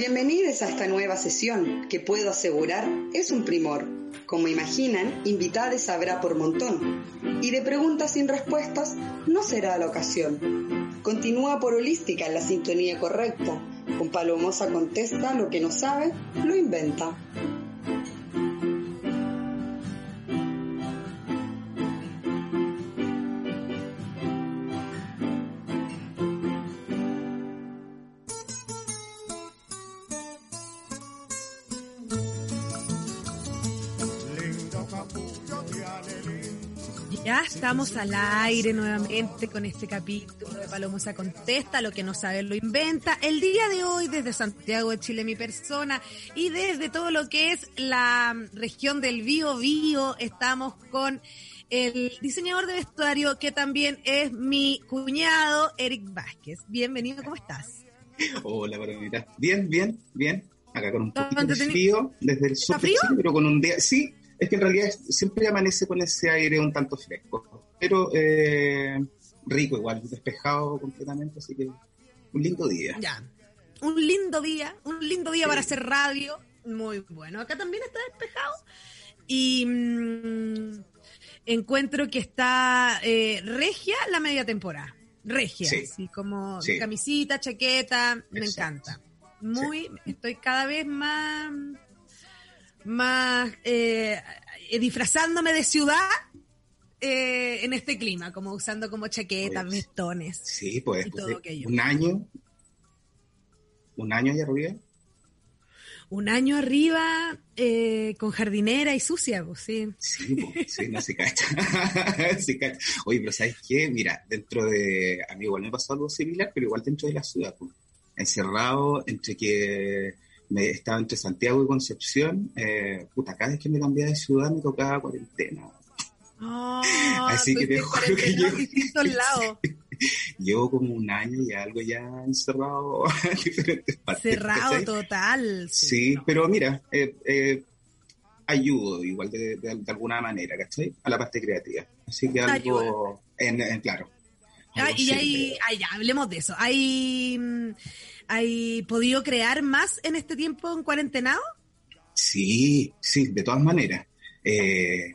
Bienvenidos a esta nueva sesión que puedo asegurar es un primor. Como imaginan, invitados habrá por montón. Y de preguntas sin respuestas no será la ocasión. Continúa por holística en la sintonía correcta. Con Palomosa contesta lo que no sabe, lo inventa. Estamos al aire nuevamente con este capítulo de Palomosa Contesta, lo que no sabe lo inventa. El día de hoy desde Santiago de Chile, mi persona, y desde todo lo que es la región del Bío Bío, estamos con el diseñador de vestuario que también es mi cuñado, Eric Vázquez. Bienvenido, ¿cómo estás? Hola, Verónica. Bien, bien, bien. Acá con un poquito de frío desde el sur de Chile, pero con un día... Sí, es que en realidad siempre amanece con ese aire un tanto fresco, pero eh, rico igual, despejado completamente, así que un lindo día. Ya, un lindo día, un lindo día para hacer radio, muy bueno. Acá también está despejado y mmm, encuentro que está eh, regia la media temporada, regia, Sí. así como Sí. camisita, chaqueta, me encanta. Muy, estoy cada vez más más eh, eh, disfrazándome de ciudad eh, en este clima, como usando como chaquetas, Pues, vestones. Sí, pues Y todo de aquello. un año, un año allá arriba. Un año arriba eh, con jardinera y sucia, pues sí. Sí, pues, sí, no se cacha. Se cacha. Oye, pero ¿sabes qué? Mira, dentro de. A mí igual me pasó algo similar, pero igual dentro de la ciudad, pues. Encerrado entre que me estaba entre Santiago y Concepción, eh, puta, cada vez que me cambiaba de ciudad me tocaba cuarentena. Oh, Así que te juro que yo- lados. Llevo como un año y algo ya encerrado en diferentes partes. Cerrado ¿cachai? total. Sí, pero mira, eh, eh, ayudo igual de, de- de alguna manera, ¿cachai? A la parte creativa. Así que algo, en, en- claro. Ah, y ahí, ah, ya, hablemos de eso. ¿Hay, mm, ¿Hay podido crear más en este tiempo en cuarentenado? Sí, sí, de todas maneras. Eh,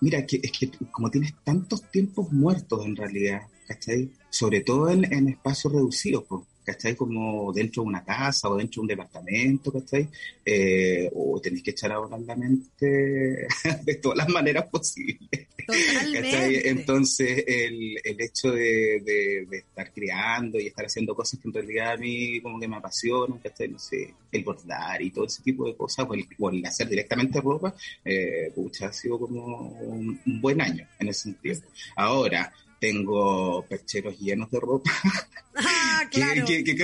mira, que, es que como tienes tantos tiempos muertos en realidad, ¿cachai? Sobre todo en, en espacios reducidos, pues, ¿cachai? Como dentro de una casa o dentro de un departamento, ¿cachai? Eh, o tenés que echar a volar la mente de todas las maneras posibles. Entonces, el, el hecho de, de- de estar creando y estar haciendo cosas que en realidad a mí como que me apasionan, ¿cachai? No sé, el bordar y todo ese tipo de cosas, o el, o el hacer directamente ropa, eh, pucha, ha sido como un, un buen año en ese sentido. Ahora, tengo percheros llenos de ropa Ah, claro. que, que,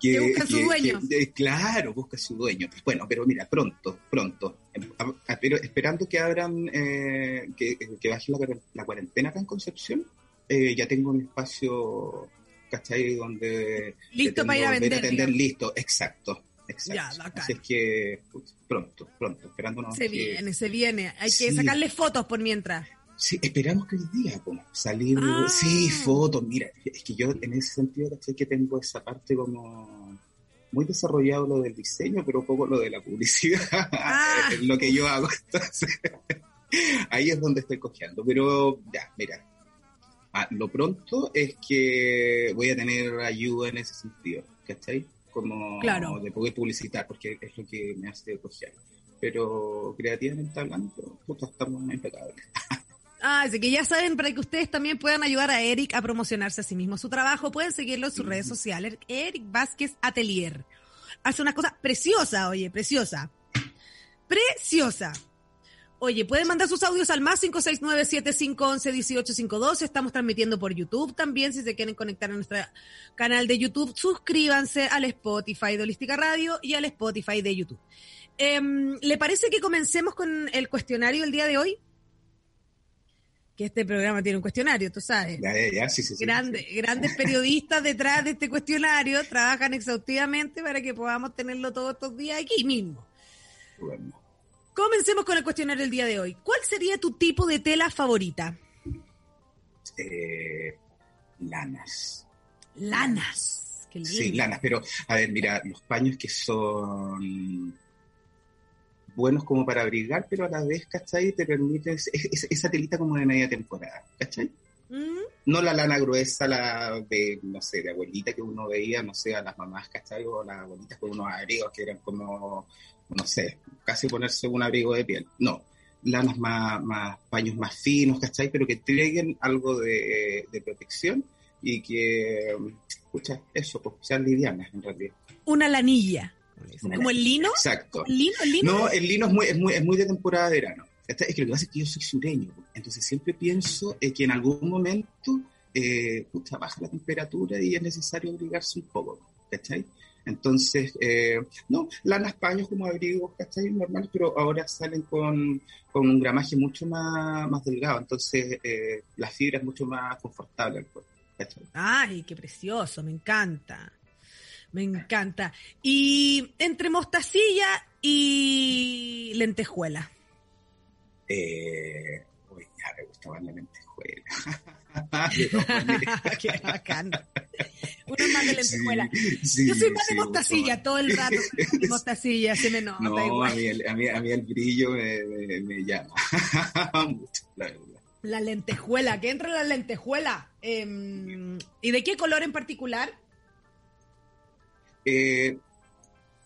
Que buscan su dueño. que- claro, busca su dueño. Bueno, pero mira, pronto, pronto. A- a- pero esperando que abran, eh, que, que baje la, la cuarentena acá en Concepción, eh, ya tengo mi espacio, ¿cachai? Donde Listo para ir a vender. atender listo, exacto. Exacto. Ya. Así es que pronto, pronto, esperándonos. Se viene, se viene. Hay que sacarle fotos por mientras. Sí, esperamos que hoy día, como salir, Ah. sí, fotos, mira, es que yo en ese sentido, ¿cachai? Que tengo esa parte como muy desarrollado lo del diseño, pero poco lo de la publicidad, Ah. es lo que yo hago, entonces, ahí es donde estoy cojeando, pero ya, mira, ah, lo pronto es que voy a tener ayuda en ese sentido, ¿cachai? Como Claro. de poder publicitar, porque es lo que me hace cojear. Pero creativamente hablando, puta, estamos impecables. Ah, así que ya saben, para que ustedes también puedan ayudar a Eric a promocionarse a sí mismo su trabajo, pueden seguirlo en sus redes sociales, Eric Vázquez Atelier. Hace una cosa preciosa, oye, preciosa. Preciosa. Oye, pueden mandar sus audios al más 569-7511-1852. Estamos transmitiendo por YouTube también. Si se quieren conectar a nuestro canal de YouTube, suscríbanse al Spotify de Holística Radio y al Spotify de YouTube. Em, ¿Le parece que comencemos con el cuestionario el día de hoy? Que este programa tiene un cuestionario, tú sabes. Ya, ya, sí, sí, sí. Grande- Grandes periodistas detrás de este cuestionario trabajan exhaustivamente para que podamos tenerlo todos estos días aquí mismo. Bueno. Comencemos con el cuestionario del día de hoy. ¿Cuál sería tu tipo de tela favorita? eh, lanas. Lanas. Sí, lanas, pero a ver, mira, los paños que son buenos como para abrigar, pero a la vez, ¿cachai? Te permite esa telita como de media temporada, ¿cachai? Mm. No la lana gruesa, la de, no sé, de abuelita que uno veía, no sé, a las mamás, ¿cachai? O las abuelitas con unos abrigos que eran como, no sé, casi ponerse un abrigo de piel. No, lanas más, más paños más finos, ¿cachai? Pero que traigan algo de, de protección y que, escucha, eso, pues sean livianas en realidad. Una lanilla. ¿Como el lino? Exacto. ¿El lino? ¿El lino? No, el lino es muy, es muy, es muy de temporada de verano. Es que lo que pasa es que yo soy sureño, entonces siempre pienso eh, que en algún momento eh, baja la temperatura y es necesario abrigarse un poco, ¿cachai? Entonces, eh, no, lanas paños como abrigos, ¿cachai? Normales, pero ahora salen con, con un gramaje mucho más, más delgado, entonces eh, la fibra es mucho más confortable al cuerpo. Ay, qué precioso, me encanta. Me encanta. Y entre mostacilla y lentejuela. Eh, uy, ya me gustaba la lentejuela. qué bacán. Uno más de lentejuela. Yo soy más de mostacilla, todo el rato de mostacilla, se me nota. No, igual. A, mí el, a, mí, a mí el brillo me, me, me llama mucho, la verdad. La lentejuela, que entra la lentejuela. Eh, ¿Y de qué color en particular? Eh,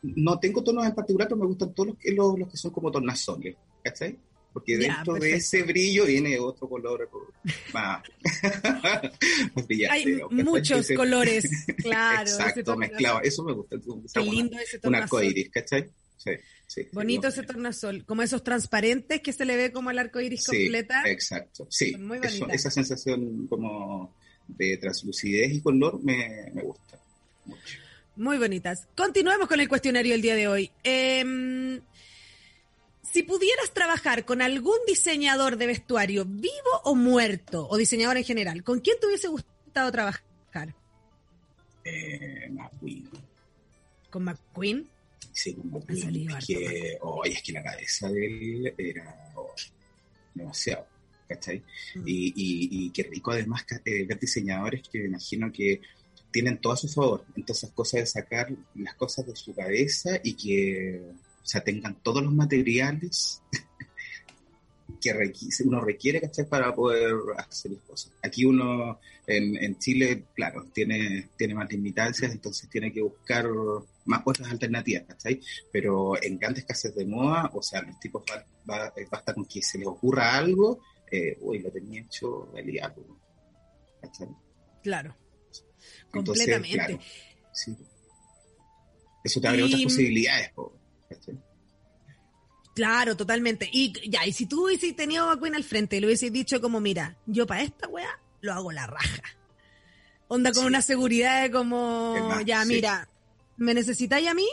no tengo tonos en particular, pero me gustan todos los que, los, los que son como tornasoles, ¿cachai? Porque dentro de ese brillo viene otro color más, más brillante. Hay muchos colores, claro. Exacto, mezclado. Eso me gusta. Qué lindo ese tornasol. Un arcoíris, ¿cachai? Sí. Sí, Bonito ese tornasol, como esos transparentes que se le ve como el arco iris sí, completa. Exacto, sí. Eso, esa sensación como de translucidez y color me, me gusta mucho. Muy bonitas. Continuemos con el cuestionario del día de hoy. Eh, si pudieras trabajar con algún diseñador de vestuario, vivo o muerto, o diseñador en general, ¿con quién te hubiese gustado trabajar? Eh, McQueen. ¿Con McQueen? Sí, con McQueen. Es que, oh, es que la cabeza de él era oh, demasiado. ¿Cachai? Mm. Y, y, y, qué rico además eh, ver diseñadores que me imagino que tienen todo a su favor. Entonces, cosas de sacar las cosas de su cabeza y que o sea, tengan todos los materiales que uno requiere para poder hacer las cosas. Aquí uno en, en, Chile, claro, tiene, tiene más limitancias, entonces tiene que buscar más otras alternativas, ¿cachai? Pero en grandes casas de moda, o sea, los tipos va, basta con que se les ocurra algo, eh, uy, lo tenía hecho el diablo. Claro, completamente. Claro, sí. Eso te abre otras posibilidades, po. Claro, totalmente. Y ya, y si tú hubieses tenido a McQueen al frente y le hubieses dicho como, mira, yo para esta weá lo hago la raja. Onda con una seguridad de como, ya, mira, ¿me necesitáis a mí?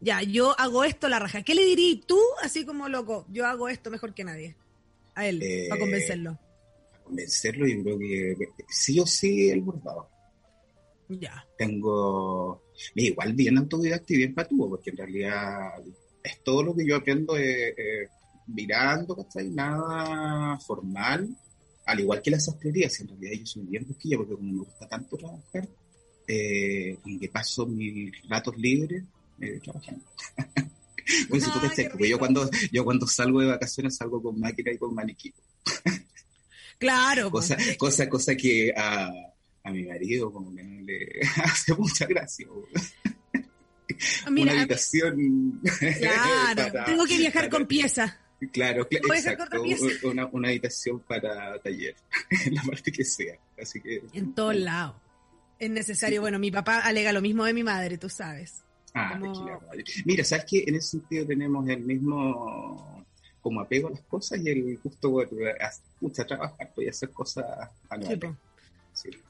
Ya, yo hago esto la raja. ¿Qué le dirías tú, así como loco? Yo hago esto mejor que nadie. A él, para eh, convencerlo. Para convencerlo, yo creo que sí o sí el bordado. Ya. Tengo. Igual bien autodidacta y bien patuvo, porque en realidad es todo lo que yo aprendo eh, eh, mirando, ¿cachai? Nada formal, al igual que la sastrería, si en realidad yo soy bien busquilla, porque como me gusta tanto trabajar, eh, que paso mis ratos libres eh, trabajando. pues si tú porque yo cuando, yo cuando salgo de vacaciones salgo con máquina y con maniquí. claro. cosa, cosa, cosa que a, a mi marido como que no le hace mucha gracia. Ah, mira, una habitación. Claro, tengo que viajar con pieza. Claro, exacto. Una, una, habitación para taller, en la parte que sea. Así que, en todos lados. Es necesario. Bueno, mi papá alega lo mismo de mi madre, tú sabes. Ah, Como... Mira, sabes que en ese sentido tenemos el mismo como apego a las cosas y el gusto por a, trabajar y hacer cosas anuales. Sí,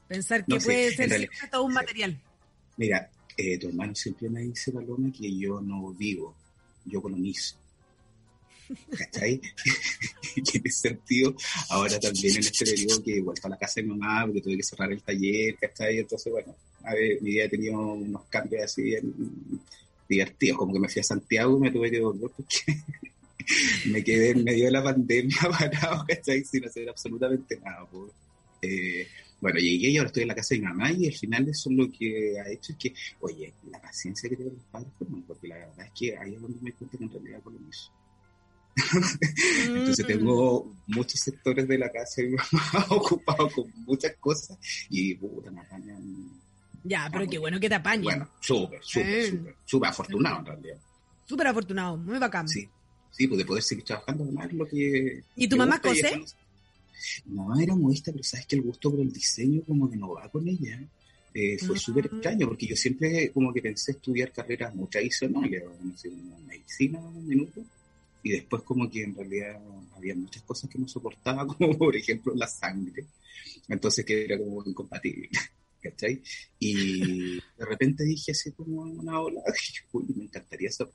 Pensar que puede ser todo un material. Mira, eh, tu hermano siempre me dice, Paloma, que yo no vivo, yo colonizo. ¿Cachai? y en ese sentido, ahora también en este periodo que he vuelto a la casa de mi mamá porque tuve que cerrar el taller, ¿cachai? Entonces, bueno, a ver, mi día ha tenido unos cambios así bien divertidos, como que me fui a Santiago y me tuve que volver porque me quedé en medio de la pandemia parado, ¿cachai? Sin hacer absolutamente nada. Pues. Eh, bueno, llegué y ahora estoy en la casa de mi mamá y al final eso lo que ha hecho es que, oye, la paciencia que tienen los padres, porque la verdad es que ahí es donde me cuenta que en realidad con lo mismo. Entonces tengo muchos sectores de la casa de mi mamá ocupados con muchas cosas y puta, me apañan. Ya, pero qué bueno que te apañen. Bueno, súper, súper, súper, súper afortunado en realidad. Súper afortunado, muy bacán. Sí, sí, pues de poder seguir trabajando más lo que... ¿Y tu mamá cose? No, era modista, pero sabes que el gusto por el diseño como que no va con ella. Eh, fue mm. súper extraño porque yo siempre como que pensé estudiar carreras muy tradicionales, no sé, medicina un minuto, y después como que en realidad había muchas cosas que no soportaba, como por ejemplo la sangre, entonces que era como incompatible. ¿Cachai? Y de repente dije así como una ola, uy, me encantaría hacer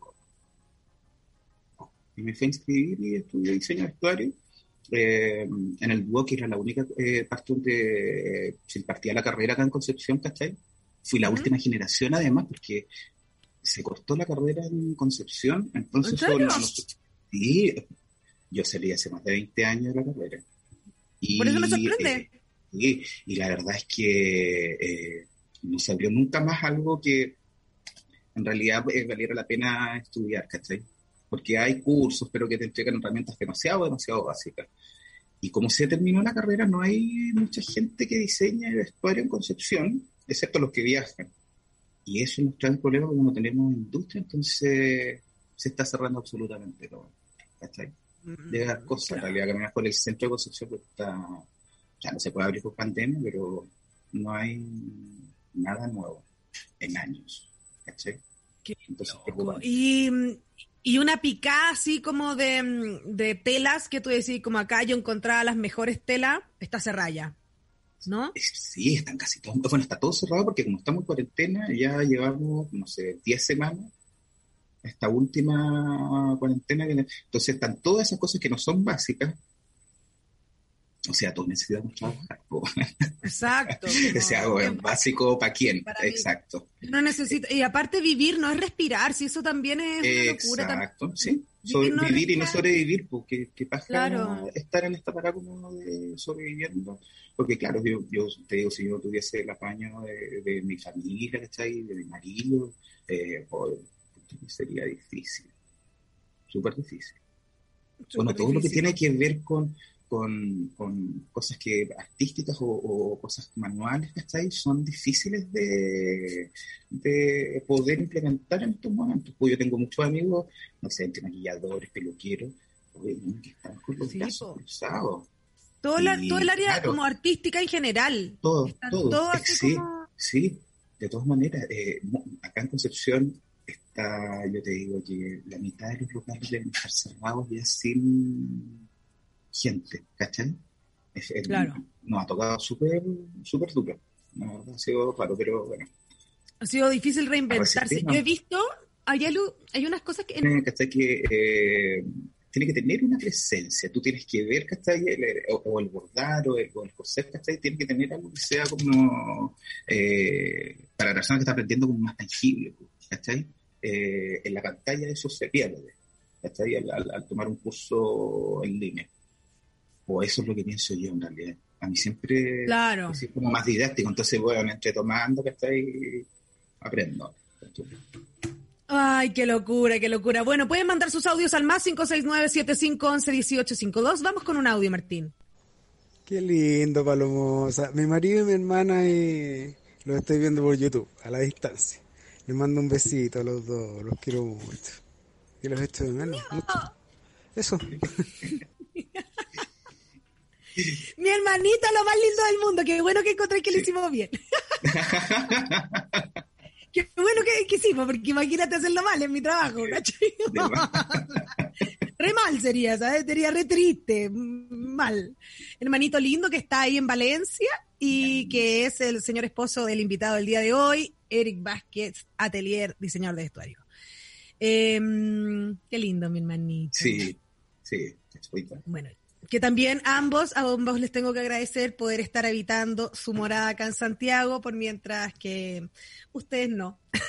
Y me fui a inscribir y estudié diseño de vestuario eh, en el dúo, que era la única eh, parte donde se impartía la carrera acá en Concepción, ¿cachai? Fui la última generación además, porque se cortó la carrera en Concepción, entonces sí, yo salí hace más de 20 años de la carrera. Y, Por eso me sorprende. Eh, y, la verdad es que no salió nunca más algo que en realidad valiera la pena estudiar, ¿cachai? Porque hay cursos, pero que te entregan herramientas demasiado, demasiado básicas. Y como se terminó la carrera, no hay mucha gente que diseñe vestuario en Concepción, excepto los que viajan. Y eso nos trae el problema porque no tenemos industria, entonces se está cerrando absolutamente todo. ¿Cachai? De las cosas, en realidad, caminar por el centro de Concepción pues, está, ya no se puede abrir por pandemia, pero no hay nada nuevo en años. ¿Cachai? Entonces, y, y una picada así como de, mm, de, telas que tú decís, como acá yo encontraba las mejores telas, está cerrada ¿no? Sí, están casi todos, bueno, está todo cerrado porque como estamos en cuarentena, ya llevamos, no sé, 10 semanas, esta última cuarentena, entonces están todas esas cosas que no son básicas, o sea, todos necesitamos trabajar. Exacto. o sea, bueno, básico para quién. Exacto. No necesito, y aparte vivir no es respirar, si eso también es una locura. Exacto, sí. vivir y no sobrevivir, porque qué pasa estar en esta parada como de sobreviviendo. Porque claro, yo, yo te digo, si yo tuviese el apaño de, mi familia, ¿cachai? De mi marido, eh, sería difícil. Súper difícil. bueno, todo lo que tiene que ver con con, con cosas que artísticas o, cosas manuales, ¿cachai? Son difíciles de, de poder implementar en estos momentos. Pues yo tengo muchos amigos, no sé, entre maquilladores, peluqueros, que están con los brazos cruzados. Todo, todo el área como artística en general. Todo, todo. sí, sí, de todas maneras. Eh, acá en Concepción está, yo te digo que la mitad de los lugares deben estar cerrados ya sin gente, ¿cachai? claro. Nos ha tocado súper, súper duro. No, ha sido raro, pero bueno. Ha sido difícil reinventarse. Yo he visto, hay, algo, hay unas cosas que... ¿Cachai? Que eh, tiene que tener una presencia. Tú tienes que ver, ¿cachai? o, el bordar o el, o el coser, ¿cachai? Tiene que tener algo que sea como... Eh, para la persona que está aprendiendo como más tangible, ¿cachai? Eh, en la pantalla eso se pierde, ¿cachai? al tomar un curso en línea. O eso es lo que pienso yo en realidad. A mí siempre claro. es como más didáctico, entonces bueno, entre tomando que estoy aprendo. Ay, qué locura, qué locura. Bueno, pueden mandar sus audios al más 569-7511-1852. Vamos con un audio, Martín. Qué lindo, Palomosa. Mi marido y mi hermana y los estoy viendo por YouTube, a la distancia. Les mando un besito a los dos, los quiero mucho. Y los estoy viendo mucho. Eso. Mi hermanita, lo más lindo del mundo. Qué bueno que encontré que lo hicimos bien. Qué bueno que, hicimos, porque imagínate hacerlo mal en mi trabajo, re mal sería, ¿sabes? Sería re triste, mal. Hermanito lindo que está ahí en Valencia y que es el señor esposo del invitado del día de hoy, Eric Vázquez, atelier, diseñador de vestuario. Em, qué lindo, mi hermanito. Sí, sí, Bueno, que también ambos, a ambos les tengo que agradecer poder estar habitando su morada acá en Santiago, por mientras que ustedes no.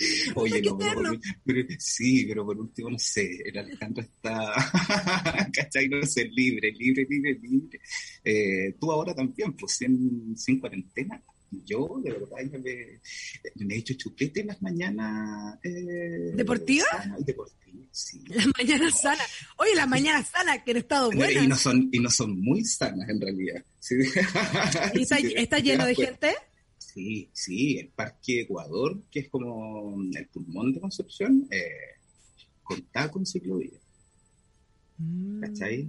Oye, no, pero, pero, sí, pero por último, no sé, el Alejandro está, ¿cachai? No sé, libre, libre, libre, libre. Eh, tú ahora también, pues, sin, sin cuarentena. Yo, de verdad, me, me he hecho chupete en las mañanas. Eh, ¿Deportivas? Deportivas, sí. Las mañanas sanas. Oye, las mañanas sanas que han estado buenas. Y no son, y no son muy sanas, en realidad. ¿sí? ¿Y está, está lleno de gente? Sí, sí, el Parque Ecuador, que es como el pulmón de Concepción, eh, contaba con ciclovía. Mm. ¿Cachai?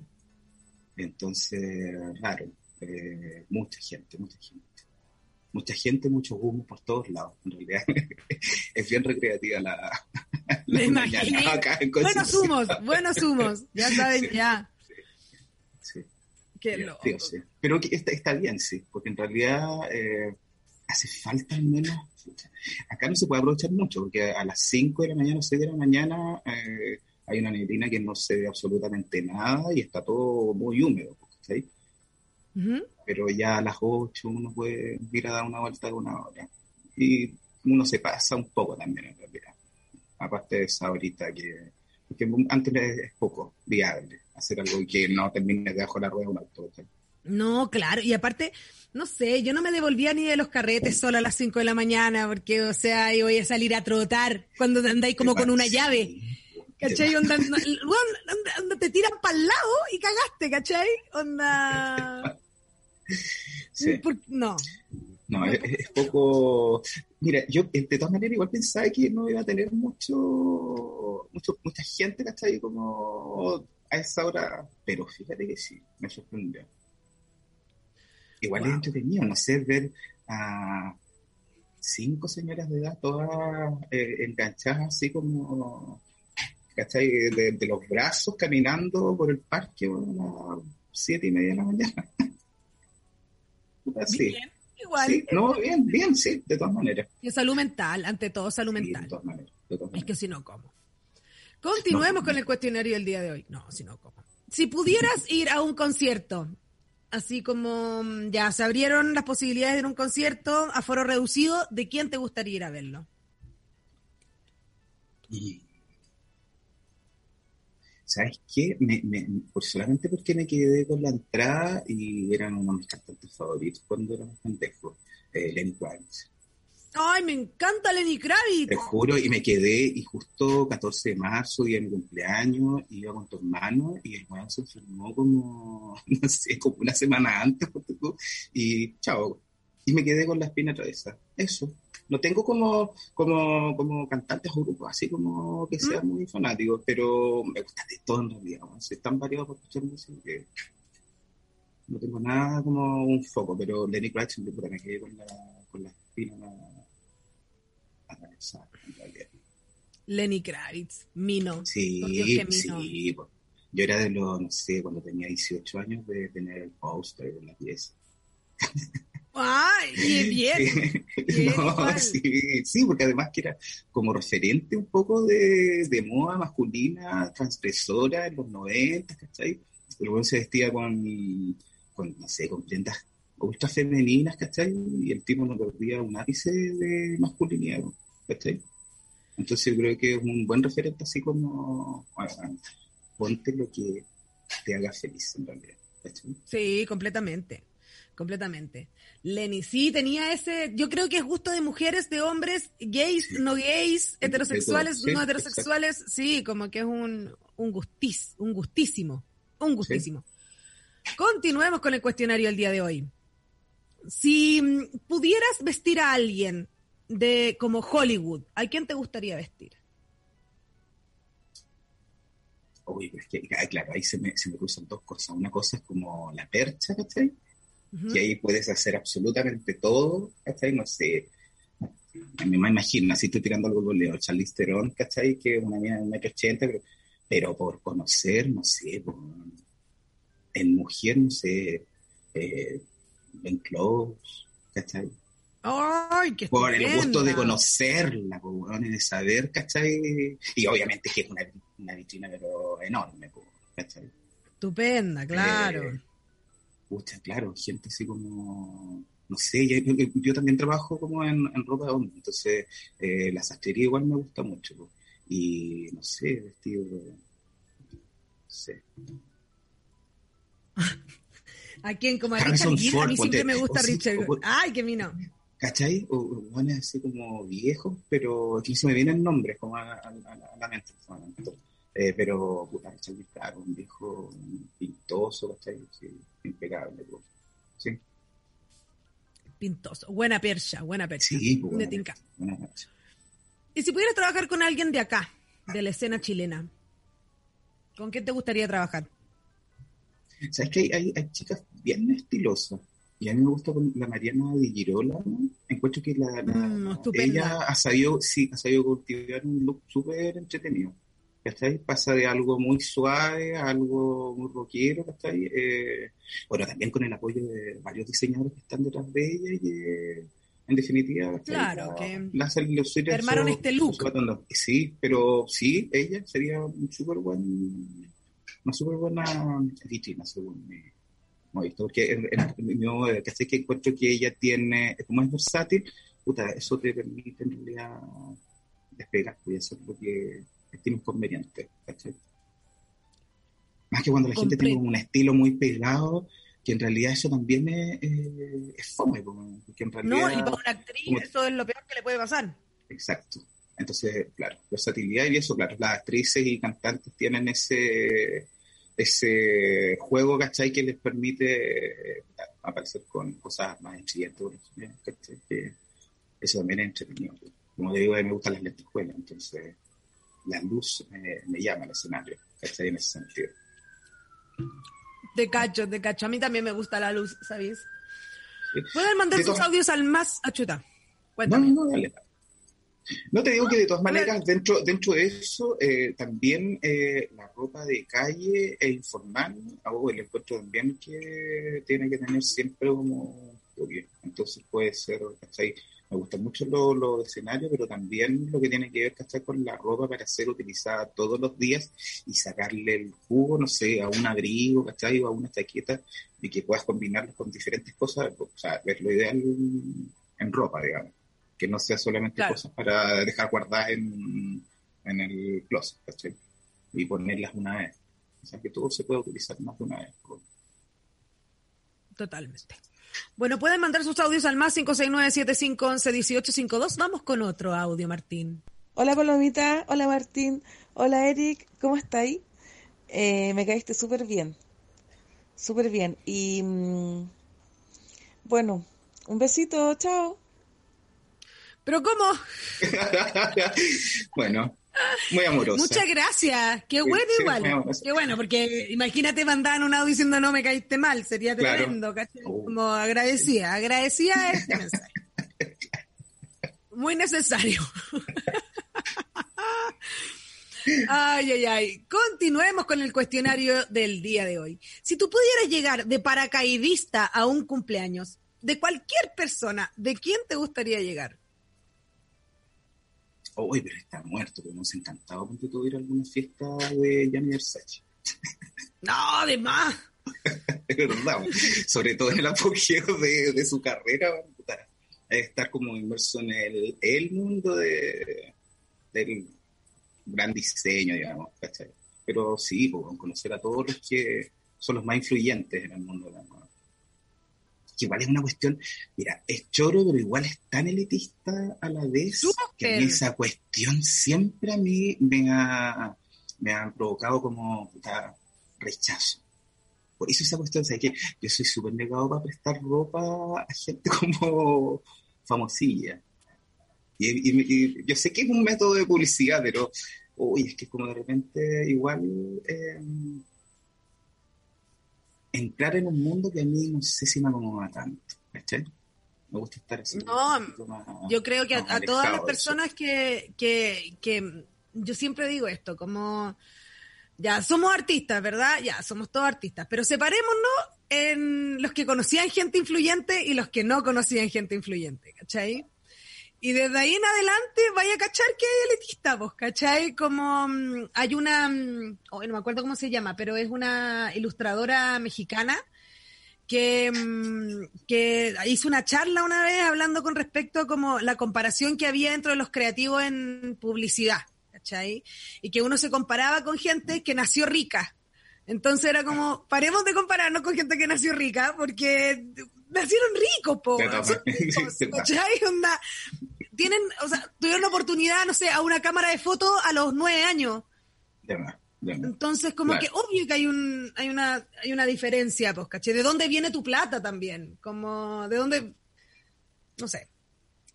Entonces, raro. Eh, mucha gente, mucha gente. Mucha gente, mucho humo por todos lados. En realidad, es bien recreativa la, la Me mañana imaginé. acá en Buenos humos, buenos humos. Ya saben, Sí. ya. Sí. Qué Divertido, loco. sí. Pero que está, está bien, sí, porque en realidad eh, hace falta al menos. Acá no se puede aprovechar mucho, porque a las 5 de la mañana, 6 de la mañana, eh, hay una neblina que no se ve absolutamente nada y está todo muy húmedo. ¿cachai? Ujú. Pero ya a las 8 uno puede ir a dar una vuelta de una hora. Y uno se pasa un poco también, en realidad. Aparte de esa horita que. Porque antes es poco viable hacer algo que no termine debajo de la rueda de un auto. No, claro, y aparte, no sé, yo no me devolvía ni de los carretes sola a las 5 de la mañana, porque, o sea, yo voy a salir a trotar cuando andáis como con una llave. ¿Cachai? Onda, onda- onda te tiran para el lado y cagaste, ¿cachai? Onda. Sí. Por- no. No, es, es poco. Mira, yo eh, de todas maneras igual pensaba que no iba a tener mucho, mucho mucha gente, ¿cachai? Como a esa hora, pero fíjate que sí, me sorprendió. Igual es Wow. entretenido, no sé, ver a cinco señoras de edad todas eh, enganchadas así como, ¿cachai? De, de los brazos caminando por el parque a las siete y media de la mañana. Bien, igual. Sí, no, bien, bien, sí, de todas maneras. Y salud mental, ante todo salud Sí, mental. de todas maneras. De todas Es maneras. que si no, ¿cómo? Continuemos No. con el cuestionario del día de hoy. No, si no, ¿cómo? Si pudieras ir a un concierto, así como mm, ya se abrieron las posibilidades de ir a un concierto a foro reducido, ¿de quién te gustaría ir a verlo? Y, ¿Sabes qué? Me, me, por solamente porque me quedé con la entrada y eran uno de mis cantantes favoritos cuando era más pendejo, eh, Lenny Kravitz. ¡Ay, me encanta Lenny Kravitz! Te juro, y me quedé, y justo 14 de marzo, día de mi cumpleaños, iba con tu hermano, y el weón se enfermó como, no sé, como una semana antes, y chao. Y me quedé con la espina atravesada. Eso. No tengo como, como, como cantantes o grupos así como que sean muy fanáticos, pero me gusta de todo en realidad. Soy tan variado para escuchar música que no tengo nada como un foco, pero Lenny Kravitz me quedé con la, con la espina atravesada, en realidad. Lenny Kravitz, Mino. Por Dios, Sí, mino. sí. Yo era de los, no sé, cuando tenía 18 años, de tener el póster en la pieza. ¡Ay, qué bien! Bien, no, sí, sí, porque además que era como referente un poco de, de moda masculina, transgresora en los 90, ¿cachai? Pero bueno, se vestía con, con, no sé, con prendas ultra femeninas, ¿cachai? Y el tipo no perdía un ápice de masculinidad, ¿cachai? Entonces yo creo que es un buen referente así como, bueno, ponte lo que te haga feliz en realidad, ¿cachai? Sí, completamente. Completamente. Lenny, sí, tenía ese, yo creo que es gusto de mujeres, de hombres, gays, Sí. no gays, heterosexuales, sí, no heterosexuales, sí, como que es un, un gustis, un gustísimo, un gustísimo. Continuemos con el cuestionario del día de hoy. Si mm, pudieras vestir a alguien de como Hollywood, ¿a quién te gustaría vestir? Uy, pero es que, claro, ahí se me, se me cruzan dos cosas. Una cosa es como la percha, ¿cachai? Y ahí puedes hacer absolutamente todo, ¿cachai? No sé, a mí me imagino, así estoy tirando algo con Leo, Charlize Theron, ¿cachai? Que es una mía de un metro ochenta, pero, pero por conocer, no sé, por, en mujer, no sé, eh, en close, ¿cachai? ¡Ay, qué Por el gusto de conocerla, por, de saber, ¿cachai? Y obviamente que es una, una vitrina, pero enorme, ¿cachai? Estupenda, claro. Eh, Pucha, claro, gente así como, no sé, yo, también trabajo como en, ropa de hombre, entonces eh, la sastrería igual me gusta mucho. Y no sé, vestido, no sé. ¿A quién? Como a Richard Gere, a mí siempre me gusta Richard Ay, qué mino. ¿Cachai? O, bueno, así como viejos, pero aquí se me vienen nombres como a, la mente. Eh, pero, puta, Gere, un viejo pintoso, ¿cachai? Sí, impecable. Sí. Pintoso. Buena percha, buena percha. Sí, pues, buena, percha. Y si pudieras trabajar con alguien de acá, de la escena chilena, ¿con quién te gustaría trabajar? Sabes que hay, hay, chicas bien estilosas. Y a mí me gusta la Mariana de Girola, Encuentro que la, mm, ella ha sabido, sí, ha sabido cultivar un look súper entretenido. ¿Cachai? Pasa de algo muy suave a algo muy rockero, ¿cachai? Eh, bueno, también con el apoyo de varios diseñadores que están detrás de ella y en definitiva, Claro, que la, armaron este look. Sí, pero sí, ella sería un súper buen una súper buena vitrina, según mi visto, porque en, en, que sé que encuentro que ella tiene, como es versátil, puta, eso te permite en realidad despegar y hacer lo que estimes conveniente, Más que cuando la gente tiene un estilo muy pegado, que en realidad eso también es, es fome, porque en realidad... No, y para una actriz eso es lo peor que le puede pasar. Exacto. Entonces, claro, versatilidad y eso, claro, las actrices y cantantes tienen ese ese juego, ¿cachai? Que les permite eh, aparecer con cosas más exigentes, Que eso también es entretenido. Como digo, me gustan las lentejuelas, entonces la luz me, llama al escenario, ¿cachai? En ese sentido. De cacho, de cacho. A mí también me gusta la luz, ¿sabéis? Pueden mandar sus audios al más achuta. Cuéntame. No, no, dale. No te digo que de todas maneras, dentro, dentro de eso, eh, también eh, la ropa de calle e informal, hago el encuentro también que tiene que tener siempre como Entonces puede ser, ¿cachai? Me gustan mucho los lo escenarios, pero también lo que tiene que ver, ¿cachai? Con la ropa para ser utilizada todos los días y sacarle el jugo, no sé, a un abrigo, ¿cachai? O a una chaqueta y que puedas combinarlo con diferentes cosas. O sea, es lo ideal en ropa, digamos que no sea solamente cosas para dejar guardadas en, en el closet, ¿cachai? Y ponerlas una vez. O sea, que todo se puede utilizar más de una vez. Totalmente. Bueno, pueden mandar sus audios al más 569-7511-1852. Vamos con otro audio, Martín. Hola, Palomita. Hola, Martín. Hola, Eric. ¿Cómo estáis? Eh, me caíste súper bien. Súper bien. Y mm, bueno, un besito. Chao. ¿Pero cómo? bueno, muy amoroso. Muchas gracias. Qué bueno igual. Qué bueno, porque imagínate mandar un audio diciendo no me caíste mal, sería tremendo, oh. Como agradecía, agradecía este mensaje. Muy necesario. Ay, ay, ay. Continuemos con el cuestionario del día de hoy. Si tú pudieras llegar de paracaidista a un cumpleaños de cualquier persona, ¿de quién te gustaría llegar? Uy, pero está muerto, pero nos encantaba cuando tú ir a alguna fiesta de Gianni Versace. No, además. es verdad, sobre todo en el apogeo de, de su carrera, estar como inmerso en el, el mundo de, del gran diseño, digamos, ¿cachai? Pero sí, pues, conocer a todos los que son los más influyentes en el mundo de la moda que igual es una cuestión, mira, es choro, pero igual es tan elitista a la vez que esa cuestión siempre a mí me ha, me ha provocado como rechazo. Por eso esa cuestión, ¿sabes que Yo soy súper negado para prestar ropa a gente como famosilla. Y, yo sé que es un método de publicidad, pero, uy, es que como de repente igual... Eh, entrar en un mundo que a mí no sé si me acomoda tanto. ¿Cachai? Me gusta estar así. No, yo creo que a, todas las personas que, que, que, yo siempre digo esto, como ya somos artistas, ¿verdad? Ya somos todos artistas, pero separémonos en los que conocían gente influyente y los que no conocían gente influyente, ¿cachai? Y desde ahí en adelante vaya a cachar que hay elitista, vos, ¿cachai? Como mm, hay una, mm, no me acuerdo cómo se llama, pero es una ilustradora mexicana que, mm, que hizo una charla una vez hablando con respecto a como la comparación que había dentro de los creativos en publicidad, ¿cachai? Y que uno se comparaba con gente que nació rica. Entonces era como, paremos de compararnos con gente que nació rica, porque nacieron ricos, po. ¿cachai? Onda, tienen, o sea, tuvieron la oportunidad, no sé, a una cámara de fotos a los nueve años. Entonces, como que obvio que hay un, hay una, hay una diferencia, pues, ¿caché? ¿De dónde viene tu plata también? Como, ¿de dónde? No sé.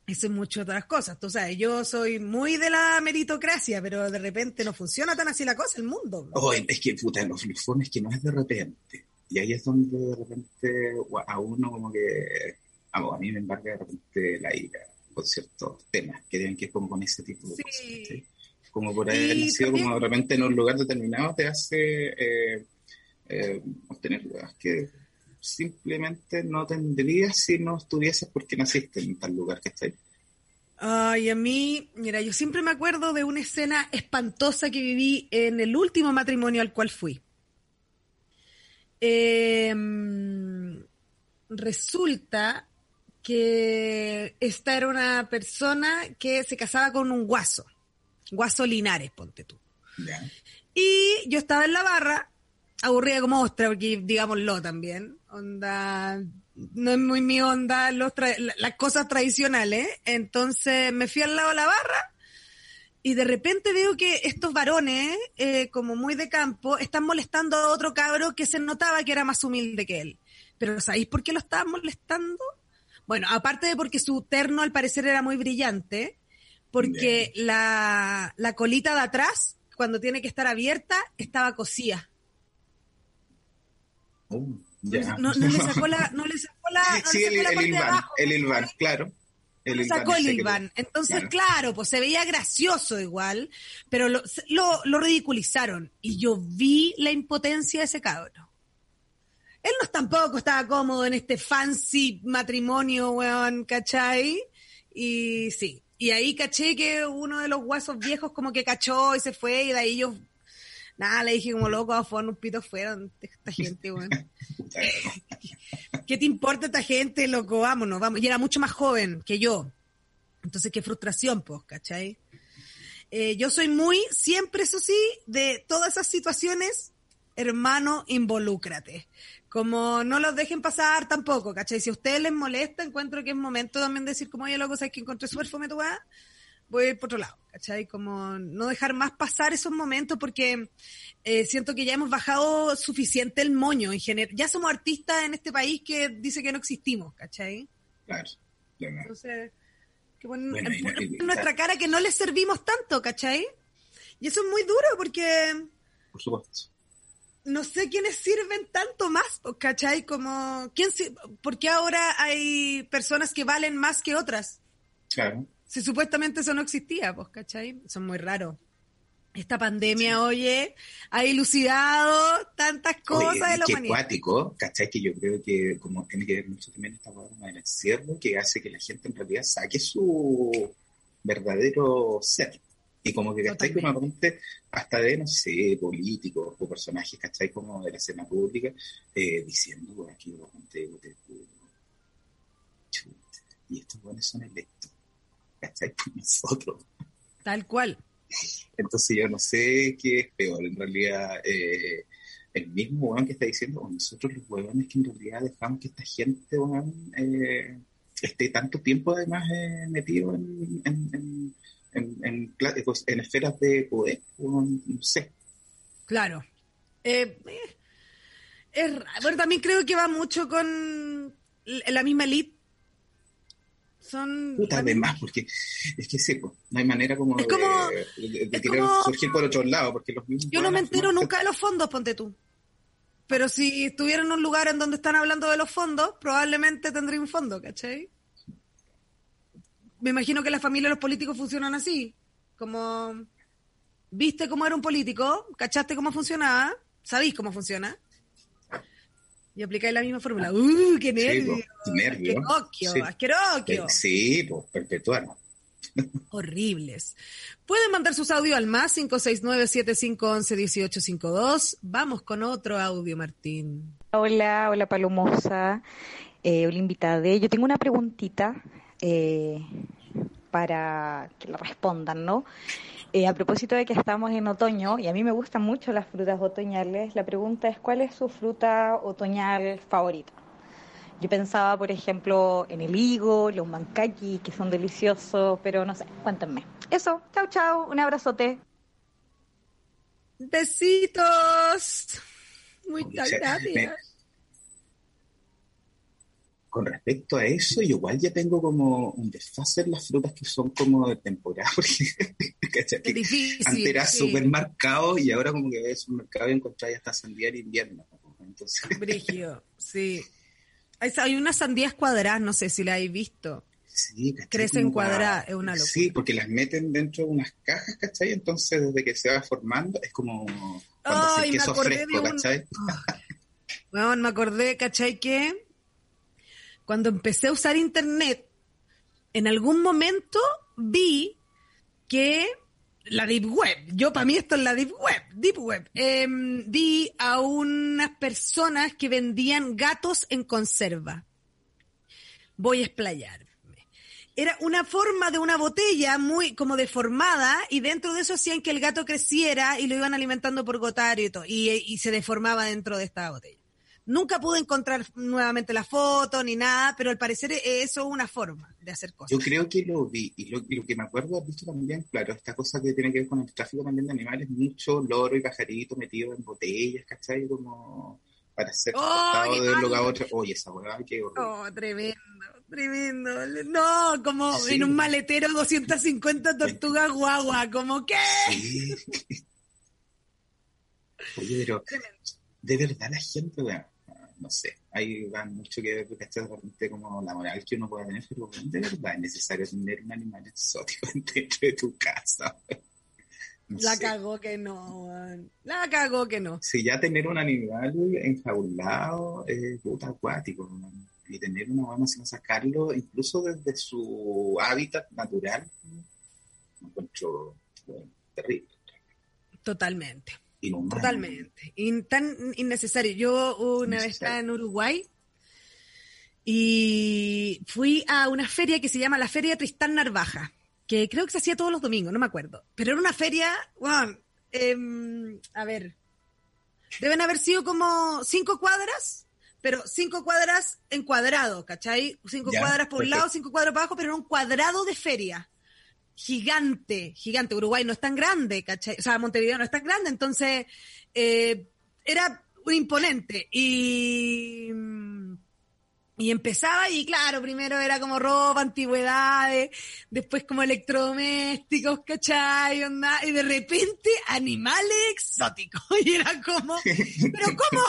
Eso es mucho otras cosas. Tú sabes, yo soy muy de la meritocracia, pero de repente no funciona tan así la cosa, el mundo. Oh, es que, puta, los es que no es de repente. Y ahí es donde de repente a uno como que, a mí me embarga de repente la ira con ciertos temas que tienen que ver con ese tipo de cosas como por haber nacido como de repente en un lugar determinado te hace eh, eh, obtener cosas que simplemente no tendrías si no estuvieses porque naciste en tal lugar que está ahí. Ay, a mí, mira, yo siempre me acuerdo de una escena espantosa que viví en el último matrimonio al cual fui. Em, resulta que esta era una persona que se casaba con un guaso. Guaso Linares, ponte tú. Y yo estaba en la barra, aburrida como ostra, porque digámoslo también, onda, no es muy mi onda los las cosas tradicionales, entonces me fui al lado de la barra y de repente veo que estos varones, eh, como muy de campo, están molestando a otro cabro que se notaba que era más humilde que él. Pero ¿sabéis por qué lo estaban molestando? Bueno, aparte de porque su terno al parecer era muy brillante, porque la, la, colita de atrás, cuando tiene que estar abierta, estaba cosida. Oh, no, le sacó la, no le sacó la, sí, el, Ilvan, el Ilvan, claro. El sacó el Ilvan. Entonces, claro. pues se veía gracioso igual, pero lo, lo, lo, ridiculizaron. Y yo vi la impotencia de ese cabro. Él no tampoco estaba cómodo en este fancy matrimonio, weón, ¿cachai? Y sí, y ahí caché que uno de los guasos viejos como que cachó y se fue y de ahí yo, nada, le dije como loco, a un pito fuera esta gente, weón. ¿Qué te importa esta gente, loco? Vámonos, vamos. Y era mucho más joven que yo. Entonces, qué frustración, pues, ¿cachai? Eh, yo soy muy, siempre eso sí, de todas esas situaciones, hermano, involúcrate como no los dejen pasar tampoco, ¿cachai? Si a ustedes les molesta, encuentro que es momento también de decir, como, oye, loco, ¿sabes que encontré súper fome tu Voy a ir por otro lado, ¿cachai? Como no dejar más pasar esos momentos porque eh, siento que ya hemos bajado suficiente el moño en general. Ya somos artistas en este país que dice que no existimos, ¿cachai? Claro, Entonces, que bueno, en, nuestra cara que no les servimos tanto, ¿cachai? Y eso es muy duro porque... Por supuesto no sé quiénes sirven tanto más, ¿cachai? Como, ¿quién ¿por qué ahora hay personas que valen más que otras? Claro. Si supuestamente eso no existía, pues, ¿cachai? Son muy raros. Esta pandemia, oye, ha ilucidado tantas cosas de la humanidad. Acuático, ¿cachai? Que yo creo que como tiene que ver mucho también esta forma del encierro, que hace que la gente en realidad saque su verdadero ser. Y como que, ¿cachai? Como repente, hasta de, no sé, políticos o personajes, ¿cachai? Como de la escena pública, eh, diciendo, aquí lo conté, y estos buenos son electos, ¿cachai? Por nosotros. Tal cual. Entonces yo no sé qué es peor, en realidad, eh, el mismo weón que está diciendo, o nosotros los huevones que en realidad dejamos que esta gente, weón, eh, esté tanto tiempo además eh, metido en en, en, esferas de poder, no, sé. Claro. Eh, es, bueno, también creo que va mucho con la misma elite. Son. Puta, además, porque es que seco, no hay manera como, es como de, querer surgir por otro lado, porque los mismos. Yo no me entero nunca de los fondos, ponte tú. Pero si estuviera en un lugar en donde están hablando de los fondos, probablemente tendría un fondo, ¿cachai? Me imagino que las familias de los políticos funcionan así. Como, viste cómo era un político, cachaste cómo funcionaba, sabéis cómo funciona. Y aplicáis la misma fórmula. ¡Uh, qué nervio! Sí, nervio. Asqueroquio, sí. Sí, pues perpetuar. Horribles. Pueden mandar sus audios al más 569-7511-1852. Vamos con otro audio, Martín. Hola, hola Palomosa, eh, hola invitada. Yo tengo una preguntita eh, para que la respondan, ¿no? Eh, a propósito de que estamos en otoño y a mí me gustan mucho las frutas otoñales, la pregunta es ¿cuál es su fruta otoñal favorita? Yo pensaba, por ejemplo, en el higo, los mancakis, que son deliciosos, pero no sé, cuéntenme. Eso, chao, chao, un abrazote. Besitos. Muchas gracias. Con respecto a eso, yo igual ya tengo como un desfase en las frutas que son como de temporada, porque difícil. antes era sí. súper marcado y ahora como que ves un mercado y encontráis hasta sandía en invierno. Entonces, sí. Hay, hay unas sandías cuadradas, no sé si la habéis visto. sí, ¿cachai? Crecen cuadradas, es una locura. Sí, porque las meten dentro de unas cajas, ¿cachai? Entonces desde que se va formando es como cuando Ay, me queso fresco, un- ¿cachai? Bueno, me acordé, ¿cachai? Que cuando empecé a usar internet, en algún momento vi que la Deep Web, yo para mí esto es la Deep Web, Deep Web, em, vi a unas personas que vendían gatos en conserva. Voy a explayarme. Era una forma de una botella muy como deformada y dentro de eso hacían que el gato creciera y lo iban alimentando por gotario y todo, y, y se deformaba dentro de esta botella. Nunca pude encontrar nuevamente la foto ni nada, pero al parecer e- eso es una forma de hacer cosas. Yo creo que lo vi, y lo, y lo que me acuerdo haber visto también, claro, esta cosa que tiene que ver con el tráfico también de animales, mucho loro y pajarito metido en botellas, ¿cachai? Como para ser ¡Oh, qué de un lugar a otro. Oye, esa hueá, qué horrible. Oh, tremendo, tremendo. No, como Sí. en un maletero 250 tortugas guagua, como que... Sí. Oye, pero de verdad la gente, weón, no sé, ahí va mucho que ver, ¿cachai? De repente como la moral que uno pueda tener, pero de verdad es necesario tener un animal exótico dentro de tu casa. No La sé. cagó que no. La cagó que no. Si ya tener un animal enjaulado es puta acuático, y tener una buena sin sacarlo, incluso desde su hábitat natural, lo encuentro terrible. Totalmente. Totalmente. Tan innecesario. Yo una vez estaba en Uruguay y fui a una feria que se llama la Feria Tristán Narvaja, que creo que se hacía todos los domingos, no me acuerdo. Pero era una feria, bueno, em, a ver, deben haber sido como cinco cuadras, pero cinco cuadras en cuadrado, ¿cachai? Cinco Ya, cuadras por un lado, cinco cuadras por abajo, pero era un cuadrado de feria gigante, gigante. Uruguay no es tan grande, ¿cachai? O sea, Montevideo no es tan grande, entonces eh, era un imponente. Y, y empezaba y claro, primero era como ropa, antigüedades, después como electrodomésticos, ¿cachai? Onda, y de repente animales exóticos. Y era como, ¿pero cómo?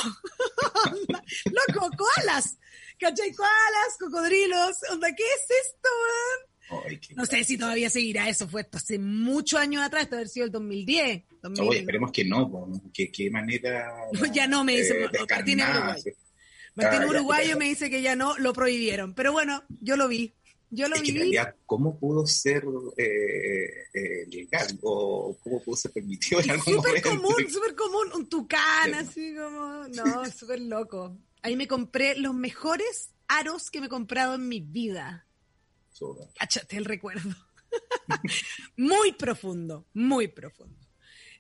Loco, koalas. ¿Cachai? Koalas, cocodrilos. Onda, ¿qué es esto, weón? No sé si todavía seguirá eso, fue esto hace muchos años atrás, esto haber sido el 2010. 2000. Oye, esperemos que no, ¿no? ¿Qué, manera. Ya no, me dice, eh, Martín descarnada, uruguayo. Martín Ah, Uruguayo ya. me dice que ya no, lo prohibieron. Pero bueno, yo lo vi. Yo lo Es que ¿cómo pudo ser eh, eh, legal o cómo pudo ser permitido en algún Súper común, súper común. Un tucán, Sí. así como. No, súper loco. Ahí me compré los mejores aros que me he comprado en mi vida. Súper. Cáchate el recuerdo. muy profundo, muy profundo.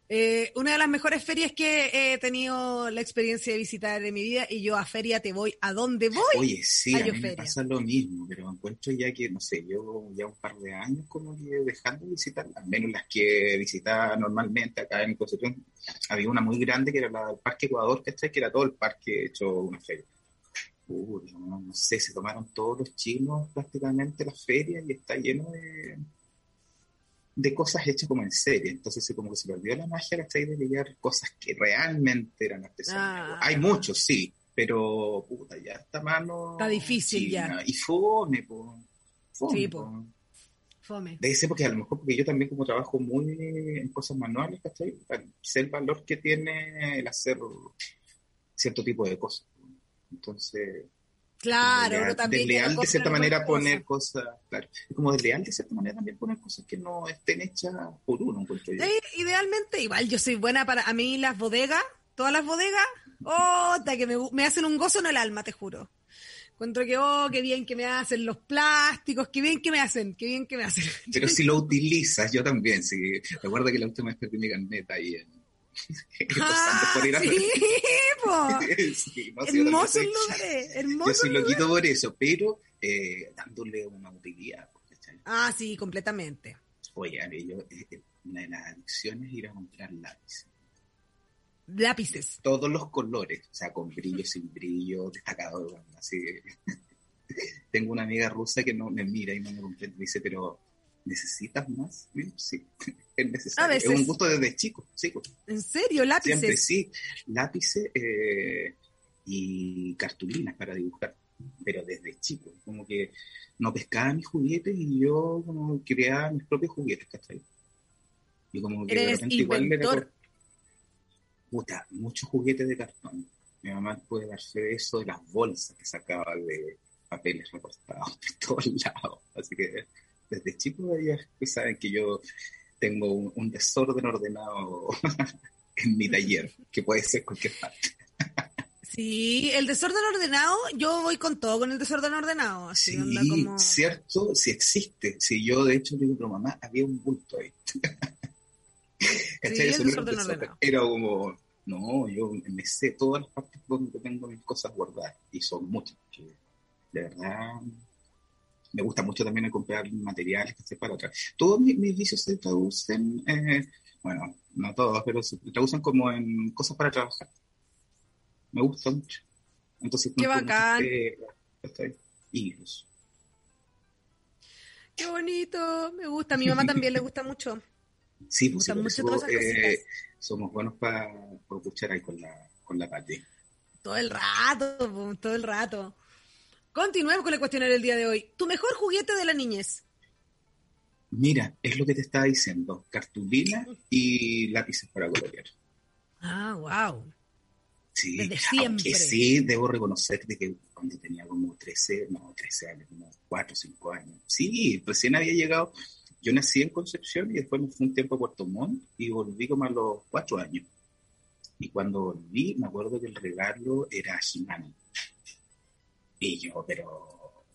Eh, una de las mejores ferias que he tenido la experiencia de visitar en mi vida y yo a feria te voy a donde voy. Oye, sí, a a mí me Yoferia. pasa lo mismo, pero encuentro ya que, no sé, yo ya un par de años como que dejando de visitar, al menos las que visitaba normalmente acá en Concepción, había una muy grande que era la del Parque Ecuador, ¿cachai? Que era todo el parque hecho una feria. No, no sé, se tomaron todos los chinos prácticamente la feria y está lleno de, de cosas hechas como en serie. Entonces como que se perdió la magia, ¿cachai? De llegar cosas que realmente eran artesanías. Ah. Hay muchos, sí, pero puta, ya esta mano. Está difícil ya. Y fome, po. Fome, Sí, po. po. Fome. Debe ser porque a lo mejor porque yo también como trabajo muy en cosas manuales, ¿cachai? Sé el valor que tiene el hacer cierto tipo de cosas. Entonces, Claro, desleal, también. desleal de cierta manera cosas. poner cosas, claro, es como desleal de cierta manera también poner cosas que no estén hechas por uno. Eh, idealmente, igual yo soy buena para. A mí las bodegas, todas las bodegas, Oh, que me, me hacen un gozo en el alma, te juro. Encuentro que, oh, qué bien que me hacen los plásticos, qué bien que me hacen, qué bien que me hacen. Pero si lo utilizas, yo también, sí. Recuerda que la última vez que perdí mi carnet ahí en... Ah, por ir a... sí. sí, hermosos lugares, hermosos Yo sí lo quito por eso, pero eh, dándole una utilidad. Ah, sí, completamente. Oye, yo, eh, eh, una de las adicciones es ir a comprar lápices lápices. Todos los colores, o sea, con brillo, sin brillo, destacado, así. Tengo una amiga rusa que no me mira y no me comprende, me dice, pero ¿necesitas más? Sí, es necesario. Es un gusto desde chico, chico. ¿En serio? ¿Lápices? Siempre, sí. Lápices eh, y cartulinas para dibujar, pero desde chico. Como que no pescaba mis juguetes y yo como creaba mis propios juguetes, ¿cachai? Y como que de repente igual me puta, muchos juguetes de cartón. Mi mamá puede darse eso de las bolsas que sacaba de papeles recortados de todos lados. Así que desde chico ellas saben que yo tengo un, desorden ordenado en mi taller, que puede ser cualquier parte. Sí, el desorden ordenado, yo voy con todo con el desorden ordenado. Así sí, cierto, si existe. Si yo, de hecho, digo, pero mamá, había un bulto ahí. Era como, no, yo me sé todas las partes donde tengo mis cosas guardadas y son muchas. de verdad, me gusta mucho también comprar materiales que se para atrás. Todos mis, vicios se traducen, eh, bueno, no todos, pero se traducen como en cosas para trabajar. Me gusta mucho. Entonces, Qué bacán. hilos. Qué bonito, me gusta. A mi mamá también le gusta mucho. Sí, pues, eh, somos buenos para escuchar ahí con la, con la Todo el rato, todo el rato. Continuemos con el cuestionario del día de hoy. ¿Tu mejor juguete de la niñez? Mira, es lo que te estaba diciendo. Cartulina y lápices para colorear. Ah, wow. Sí, Desde siempre. sí, debo reconocer que cuando tenía como 13, no, 13 años, como 4 o 5 años. Sí, recién había llegado yo nací en Concepción y después me fui un tiempo a Puerto Montt y volví como a los cuatro años. Y cuando volví, me acuerdo que el regalo era Shimano. Y yo, pero, o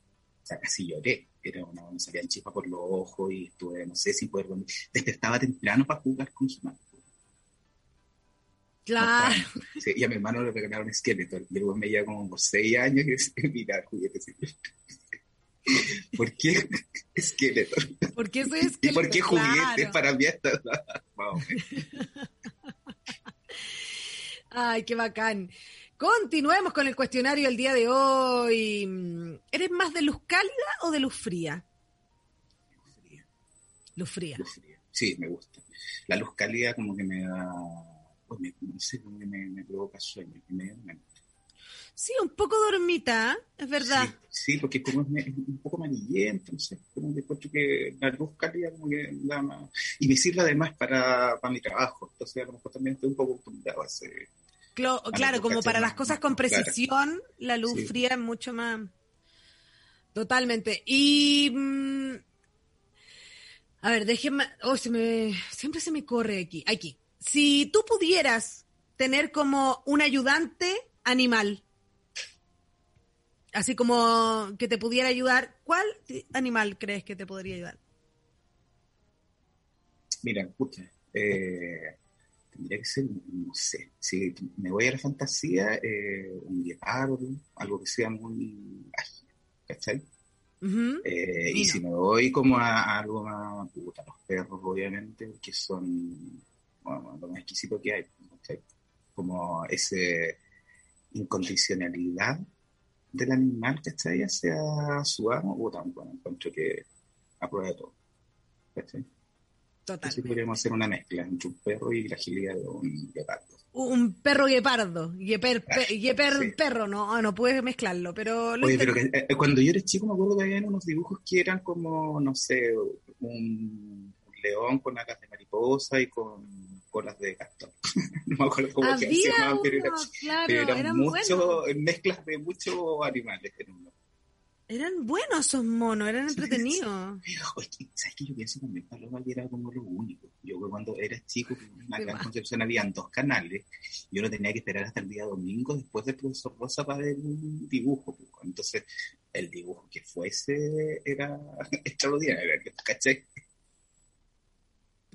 sea, casi lloré. Era una, me salían chispas por los ojos y estuve, no sé si poder dormir. Despertaba temprano para jugar con Shimano. Claro. Sí, y a mi hermano le regalaron esqueleto. Y luego me lleva como por seis años y mira, juguetes. ¿Por qué esqueleto? ¿Por qué soy esqueleto? ¿Y por qué juguetes para mí Ay, qué bacán. Continuemos con el cuestionario el día de hoy. ¿Eres más de luz cálida o de luz fría? Luz fría. Luz fría. Sí, me gusta. La luz cálida como que me da, pues me, no sé, como que me, me provoca sueño. Me, me, Sí, un poco dormita, es verdad. Sí, porque como es, un poco amarillento, entonces como que que la luz cálida como que da más... Y me sirve además para, para mi trabajo, entonces a lo mejor también estoy un poco acostumbrado a ese... Claro, como para las cosas con precisión, la luz fría es mucho más... Totalmente. Y... Mm, a ver, déjeme... Oh, se me... Siempre se me corre aquí. Aquí. Si tú pudieras tener como un ayudante animal, así como que te pudiera ayudar, ¿cuál animal crees que te podría ayudar? Mira, escucha, eh, tendría que ser, no sé, si me voy a la fantasía, eh, un guepardo, algo que sea muy ágil, ¿cachai? Eh, y si me voy como a, algo más, puta, los perros obviamente, que son bueno, lo más exquisito que hay, ¿cachai? Como ese incondicionalidad del animal, ¿cachai? Hacia su amo, o tampoco encuentro que aprueba todo. ¿cachai? Total. Así podríamos hacer una mezcla entre un perro y la agilidad de un guepardo. Un perro guepardo, gueper, perro, no, no puedes mezclarlo, pero... Oye, pero que, eh, cuando yo era chico me acuerdo que había unos dibujos que eran como, no sé, un, león con alas de mariposa y con colas de cartón. no me acuerdo cómo se llamaban, pero, era, claro, pero eran, muchos, mezclas de muchos animales en uno. Eran buenos esos monos, eran entretenidos. ¿sabes qué? Yo pienso también Paloma que era como lo único. Yo cuando era chico, acá en Concepción habían dos canales. Yo no tenía que esperar hasta el día domingo después del profesor Rosa para ver un dibujo. pues. Entonces, el dibujo que fuese era extraordinario, ¿cachai?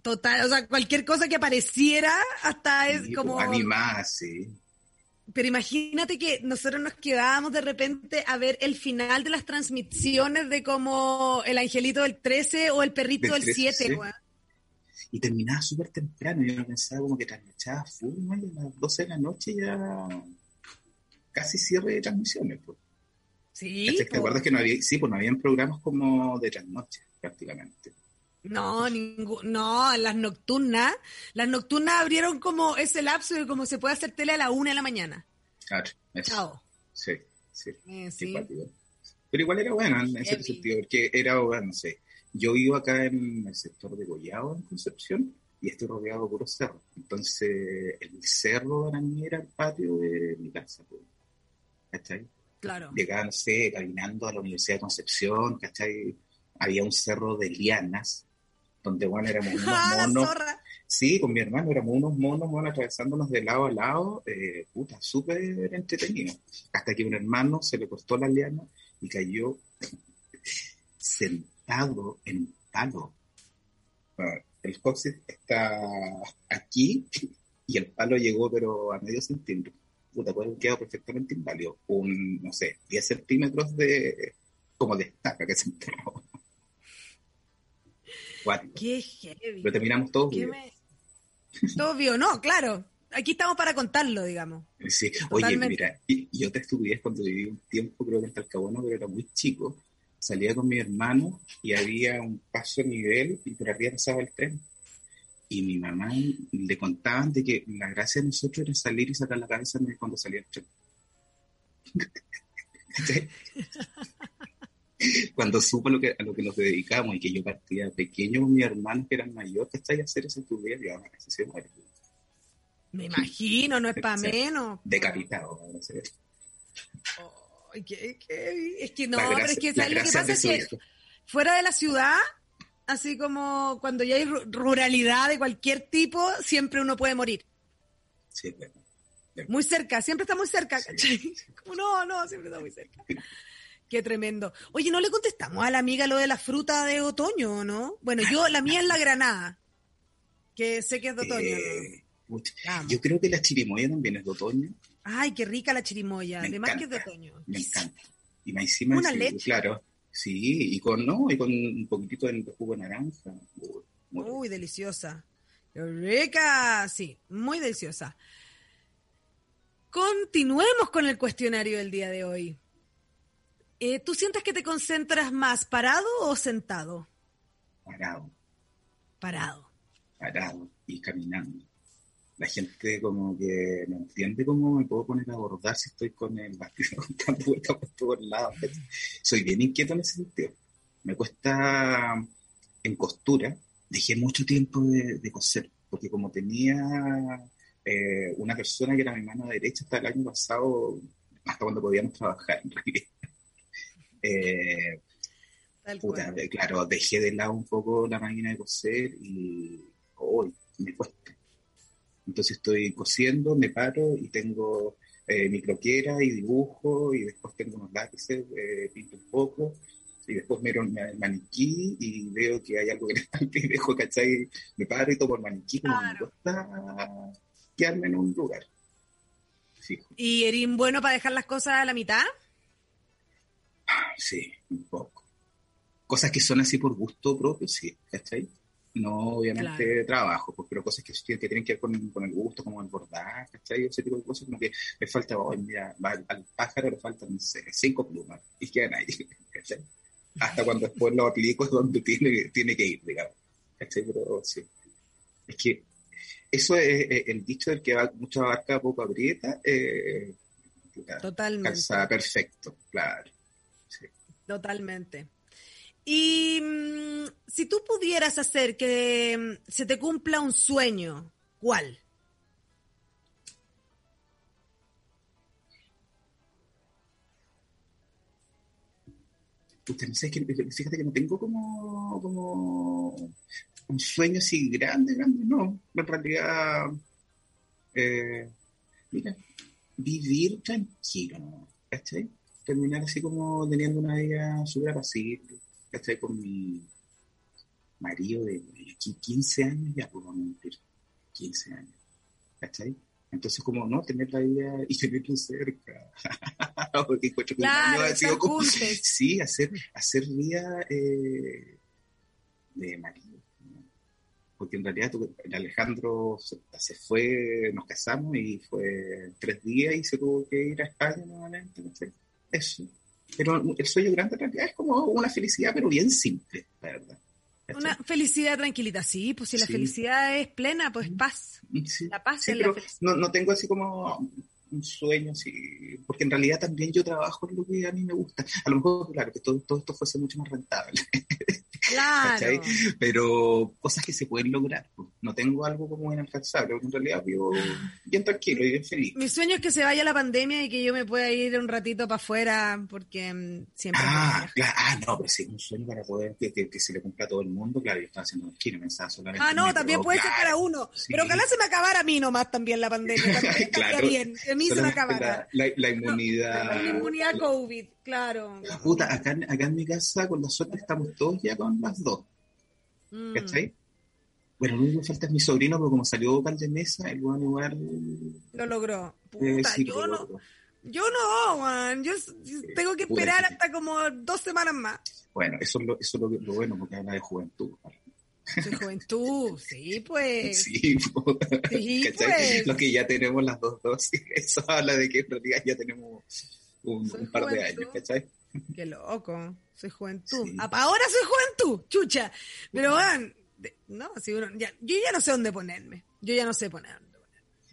Total, o sea, cualquier cosa que apareciera hasta es Sí, como... pues, Animada, sí. Pero imagínate que nosotros nos quedábamos de repente a ver el final de las transmisiones de como el angelito del 13 o el perrito Del del 13, 7, sí. weón. Y terminaba súper temprano. Yo pensaba como que trasnochaba full, ¿no? y a las 12 de la noche ya casi cierre de transmisiones. Pues. Sí. ¿Te po. acuerdas que no había, sí, pues no habían programas como de trasnoche prácticamente? No, ningú- no, las nocturnas, las nocturnas abrieron como ese lapso de como se puede hacer tele a la una de la mañana. Claro, eso. Chao. Sí, sí. Eh, sí. Pero igual era bueno en ese Heavy. sentido, porque era, bueno, no sé, yo vivo acá en el sector de Gollado, en Concepción, y estoy rodeado de puros cerros. Entonces, el cerro para mí era el patio de mi casa. pues. ¿Cachai? Claro. Llegaba, no sé, caminando a la Universidad de Concepción, ¿cachai? Había un cerro de lianas, donde, bueno, éramos unos ¡Ah, la monos. zorra! Sí, con mi hermano éramos unos monos, bueno, atravesándonos de lado a lado, eh, puta, súper entretenido. Hasta que un hermano se le costó la liana y cayó sentado en un palo. Bueno, el coxis está aquí y el palo llegó pero a medio centímetro. Puta, puede haber quedado perfectamente inválido. Un, no sé, 10 centímetros de, como de estaca que se enterró. Cuático. ¡Qué heavy! Lo terminamos todos ¿Qué vivos. me... No, claro. Aquí estamos para contarlo, digamos. Sí, oye, Totalmente. mira, y, y otra estupidez cuando viví un tiempo, creo que en Talcahuano, pero era muy chico, salía con mi hermano y había un paso nivel y por arriba pasaba el tren. Y mi mamá le contaban de que la gracia de nosotros era salir y sacar la cabeza cuando salía el tren. Cuando supo lo que, a lo que nos dedicamos y que yo partía pequeño con mis hermanos que eran mayores, ¿cachai? A hacer esa estupidez, y ahora casi se muere. Me imagino, no es para menos. Decapitado, ahora se ve. Ay, qué- qué- Es que no, La pero gracia- es que ¿sabes lo que gracia pasa? Es que hijo. fuera de la ciudad, así como cuando ya hay ru- ruralidad de cualquier tipo, siempre uno puede morir. Sí, bueno. Muy cerca, siempre está muy cerca. Sí, sí. Como, no, no, siempre está muy cerca. Qué tremendo. Oye, ¿no le contestamos a la amiga lo de la fruta de otoño, no? Bueno, yo, la mía es la granada, que sé que es de otoño. Eh, yo creo que la chirimoya también es de otoño. Ay, qué rica la chirimoya, Me además que es de otoño. Me encanta. Y más encima, Una sí, leche. claro. Sí, y con, no, y con un poquitito de jugo de naranja. Uy. Uy, deliciosa. Qué rica, sí, muy deliciosa. Continuemos con el cuestionario del día de hoy. Eh, ¿Tú sientes que te concentras más parado o sentado? Parado, Parado. parado y caminando. La gente como que no entiende cómo me puedo poner a abordar si estoy con el bastidor dando vueltas por todos lados. Soy bien inquieto en ese sentido. Me cuesta en costura, dejé mucho tiempo de, de coser, porque como tenía eh, una persona que era mi mano derecha hasta el año pasado, hasta cuando podíamos trabajar en realidad. Eh, puta, claro, dejé de lado un poco la máquina de coser y hoy me cuesta. Entonces estoy cosiendo, me paro y tengo eh, mi croquera y dibujo y después tengo unos lápices, eh, pinto un poco y después miro el ma- el maniquí y veo que hay algo que le falta y dejo, ¿cachai? Me paro y tomo el maniquí, como me cuesta quedarme en un lugar. ¿Y eres bueno para dejar las cosas a la mitad? Sí, un poco. Cosas que son así por gusto propio, sí, ¿cachai? No, obviamente, trabajo, pues, pero cosas que, que tienen que ver con, con el gusto, como el bordar, ¿cachai? Ese tipo de cosas, como que le falta, oh, mira, al, al pájaro le faltan, no sé, cinco plumas, y quedan ahí, ¿cachai? Hasta cuando después lo aplico es donde tiene, tiene que ir, digamos, ¿cachai? Pero sí. Es que eso es, el dicho del que va, mucho abarca, poco aprieta, eh, Totalmente. perfecto, claro. Totalmente. Y mm, si tú pudieras hacer que mm, se te cumpla un sueño, ¿cuál? usted no sé, fíjate que no tengo como, como un sueño así grande, grande, no. En realidad, eh, mira, vivir tranquilo, ¿cachai? Terminar así como teniendo una vida súper apacible, ¿cachai? Con mi marido de 15 años, ya puedo mentir, 15 años, ¿cachai? Entonces, como no, tener la vida y tenerlo cerca. Porque claro, ha sido como, sí, hacer, hacer vida eh, de marido. Porque en realidad el Alejandro se, fue, nos casamos y fue tres días y se tuvo que ir a España nuevamente. ¿no? Eso. Pero el sueño grande en realidad es como una felicidad, pero bien simple, la verdad. Una felicidad tranquilita, sí, pues si la felicidad es plena, pues paz. La paz es la felicidad. No, no tengo así como un sueño, así, porque en realidad también yo trabajo en lo que a mí me gusta. A lo mejor, claro, que todo, todo esto fuese mucho más rentable. Claro. Pero cosas que se pueden lograr. Pues. No tengo algo como inalcanzable, porque en realidad vivo bien tranquilo y bien feliz. Mi sueño es que se vaya la pandemia y que yo me pueda ir un ratito para afuera, porque mm, siempre. Ah, claro. ah, no, pero sí, un sueño para poder que, que, se le cumpla a todo el mundo. Claro, yo estaba haciendo esquina, pensaba solamente. Ah, no, también puede ser para uno. Pero ojalá se me acabara a mí nomás también la pandemia. claro. bien, a mí se me acabara. La, la, inmunidad. la inmunidad COVID. Claro. Puta, acá, acá en mi casa, con la suerte, estamos todos ya con las dos. Mm. Bueno, lo único que falta es mi sobrino, pero como salió vocal de mesa, el buen igual. Lo logró. Eh, Puta, yo, no, yo no, man. Yo tengo que esperar hasta como dos semanas más. Bueno, eso es lo, eso es lo, bueno, porque habla de juventud. De juventud, sí, pues. Sí, pues. Lo que ya tenemos las dos dosis, eso habla de que en realidad ya tenemos un, par de años, ¿cachai? Qué loco, soy juventud. Ahora soy juventud, chucha. Pero van, no, si uno, ya, yo ya no sé dónde ponerme. Yo ya no sé ponerme.